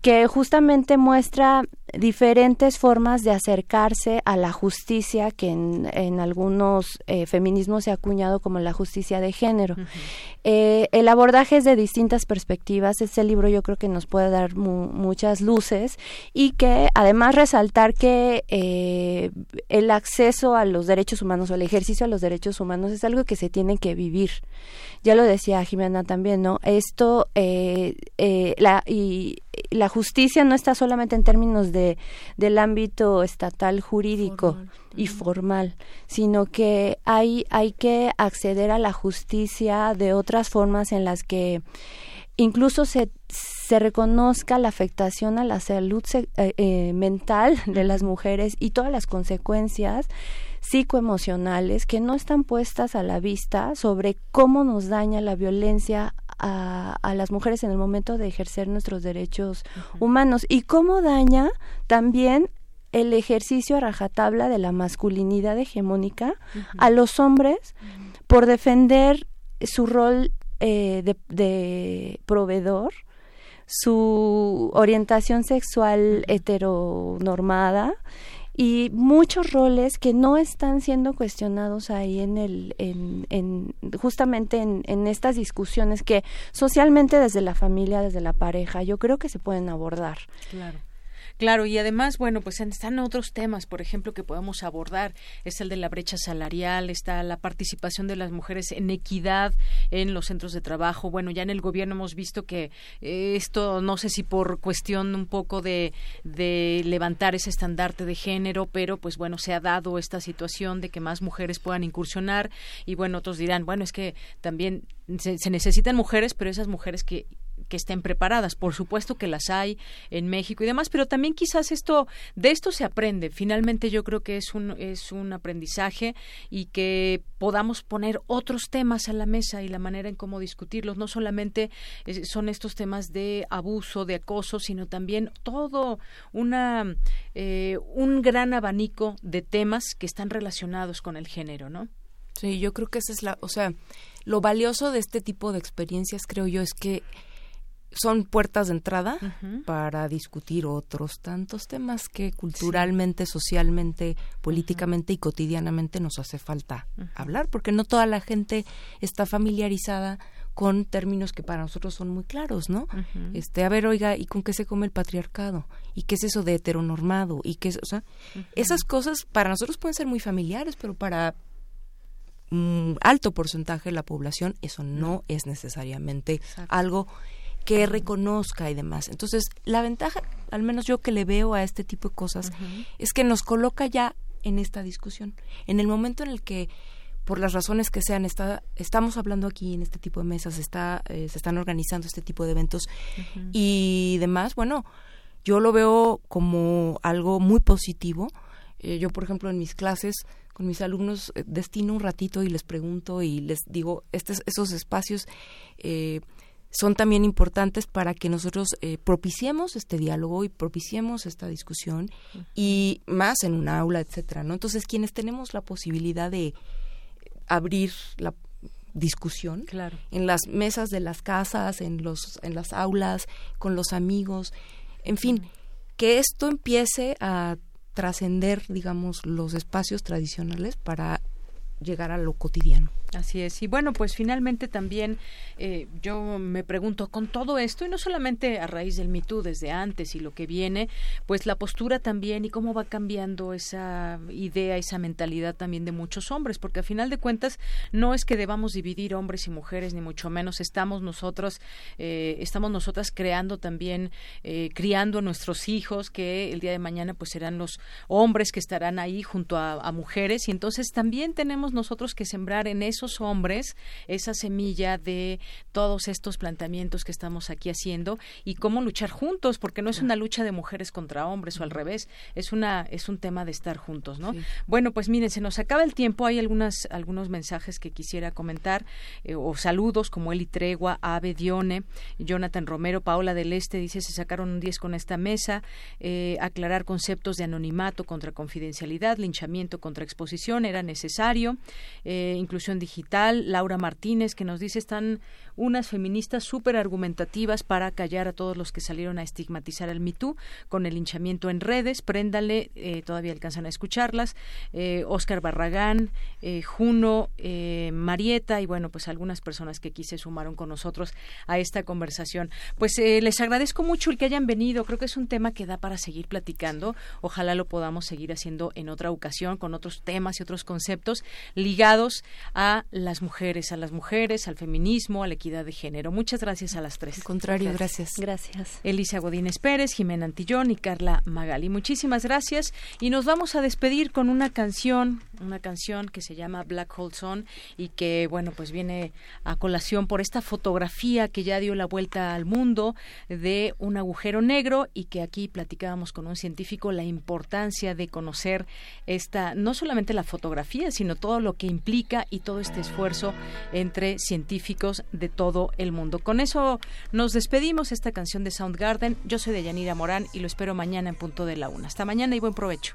que justamente muestra diferentes formas de acercarse a la justicia que en, algunos eh, feminismos se ha acuñado como la justicia de género. Eh, el abordaje es de distintas perspectivas. Este libro yo creo que nos puede dar muchas luces y que además resaltar que eh, el acceso a los derechos humanos o el ejercicio a los derechos humanos es algo que se tiene que vivir ya lo decía Jimena también, ¿no? Esto, la, y la justicia no está solamente en términos de, del ámbito estatal jurídico y formal, sino que hay, hay que acceder a la justicia de otras formas en las que incluso se, se reconozca la afectación a la salud eh, mental de las mujeres y todas las consecuencias psicoemocionales que no están puestas a la vista sobre cómo nos daña la violencia a, las mujeres en el momento de ejercer nuestros derechos humanos. Y cómo daña también el ejercicio a rajatabla de la masculinidad hegemónica a los hombres por defender su rol eh, de, de, proveedor, su orientación sexual heteronormada y muchos roles que no están siendo cuestionados ahí en el en, en justamente en, en, estas discusiones que socialmente desde la familia desde la pareja yo creo que se pueden abordar. Claro Claro, y además, bueno, pues están otros temas, por ejemplo, que podemos abordar. Es el de la brecha salarial, está la participación de las mujeres en equidad en los centros de trabajo. Bueno, ya en el gobierno hemos visto que eh, esto, no sé si por cuestión un poco de, de levantar ese estandarte de género, pero pues bueno, se ha dado esta situación de que más mujeres puedan incursionar y bueno, otros dirán, bueno, es que también se necesitan mujeres, pero esas mujeres que que estén preparadas. Por supuesto que las hay en México y demás, pero también quizás esto de esto se aprende. Finalmente yo creo que es un es un aprendizaje y que podamos poner otros temas a la mesa y la manera en cómo discutirlos. No solamente eh, son estos temas de abuso, de acoso, sino también todo una eh, un gran abanico de temas que están relacionados con el género, ¿no? Sí, yo creo que esa es la, o sea, lo valioso de este tipo de experiencias, creo yo, es que son puertas de entrada para discutir otros tantos temas que culturalmente, socialmente, políticamente y cotidianamente nos hace falta hablar, porque no toda la gente está familiarizada con términos que para nosotros son muy claros, ¿no? Este, a ver, oiga, ¿y con qué se come el patriarcado? ¿Y qué es eso de heteronormado? ¿Y qué es, o sea, esas cosas para nosotros pueden ser muy familiares, pero para un alto porcentaje de la población eso no es necesariamente algo que reconozca y demás. Entonces, la ventaja, al menos yo que le veo a este tipo de cosas, es que nos coloca ya en esta discusión. En el momento en el que por las razones que sean, está, estamos hablando aquí en este tipo de mesas, está, eh, se están organizando este tipo de eventos y demás, bueno, yo lo veo como algo muy positivo. Eh, yo, por ejemplo, en mis clases con mis alumnos eh, destino un ratito y les pregunto y les digo, estos, esos espacios eh, son también importantes para que nosotros propiciemos este diálogo y propiciemos esta discusión y más en un aula, etcétera, ¿no? Entonces, quienes tenemos la posibilidad de abrir la discusión claro. en las mesas de las casas, en los en las aulas, con los amigos, en fin, que esto empiece a trascender, digamos, los espacios tradicionales para llegar a lo cotidiano. Así es. Y bueno, pues finalmente también eh, yo me pregunto, con todo esto, y no solamente a raíz del MeToo desde antes y lo que viene, pues la postura también y cómo va cambiando esa idea, esa mentalidad también de muchos hombres, porque a final de cuentas no es que debamos dividir hombres y mujeres, ni mucho menos estamos nosotros, eh, estamos nosotras creando también, eh, criando a nuestros hijos, que el día de mañana pues serán los hombres que estarán ahí junto a, a mujeres, y entonces también tenemos nosotros que sembrar en eso hombres esa semilla de todos estos planteamientos que estamos aquí haciendo y cómo luchar juntos, porque no es una lucha de mujeres contra hombres o al revés, es una es un tema de estar juntos, ¿no? Bueno, pues miren, se nos acaba el tiempo, hay algunas algunos mensajes que quisiera comentar eh, o saludos como Eli Tregua, Ave Dione, Jonathan Romero, Paola del Este dice se sacaron un 10 con esta mesa, eh, aclarar conceptos de anonimato contra confidencialidad, linchamiento contra exposición era necesario, eh, inclusión digital digital, Laura Martínez, que nos dice están unas feministas súper argumentativas para callar a todos los que salieron a estigmatizar al MeToo con el hinchamiento en redes. Préndale, eh, todavía alcanzan a escucharlas. Eh, Oscar Barragán, eh, Juno, eh, Marieta y bueno, pues algunas personas que aquí se sumaron con nosotros a esta conversación. Pues les agradezco mucho el que hayan venido. Creo que es un tema que da para seguir platicando. Ojalá lo podamos seguir haciendo en otra ocasión con otros temas y otros conceptos ligados a las mujeres, a las mujeres, al feminismo, a la equidad de género. Muchas gracias a las tres. Al contrario, gracias. Gracias. Elisa Godínez Pérez, Jimena Antillón y Carla Magali. Muchísimas gracias y nos vamos a despedir con una canción, una canción que se llama Black Hole Zone y que, bueno, pues viene a colación por esta fotografía que ya dio la vuelta al mundo de un agujero negro y que aquí platicábamos con un científico la importancia de conocer esta, no solamente la fotografía, sino todo lo que implica y todo este este esfuerzo entre científicos de todo el mundo. Con eso nos despedimos esta canción de Soundgarden. Yo soy Deyanira Morán y lo espero mañana en punto de la una. Hasta mañana y buen provecho.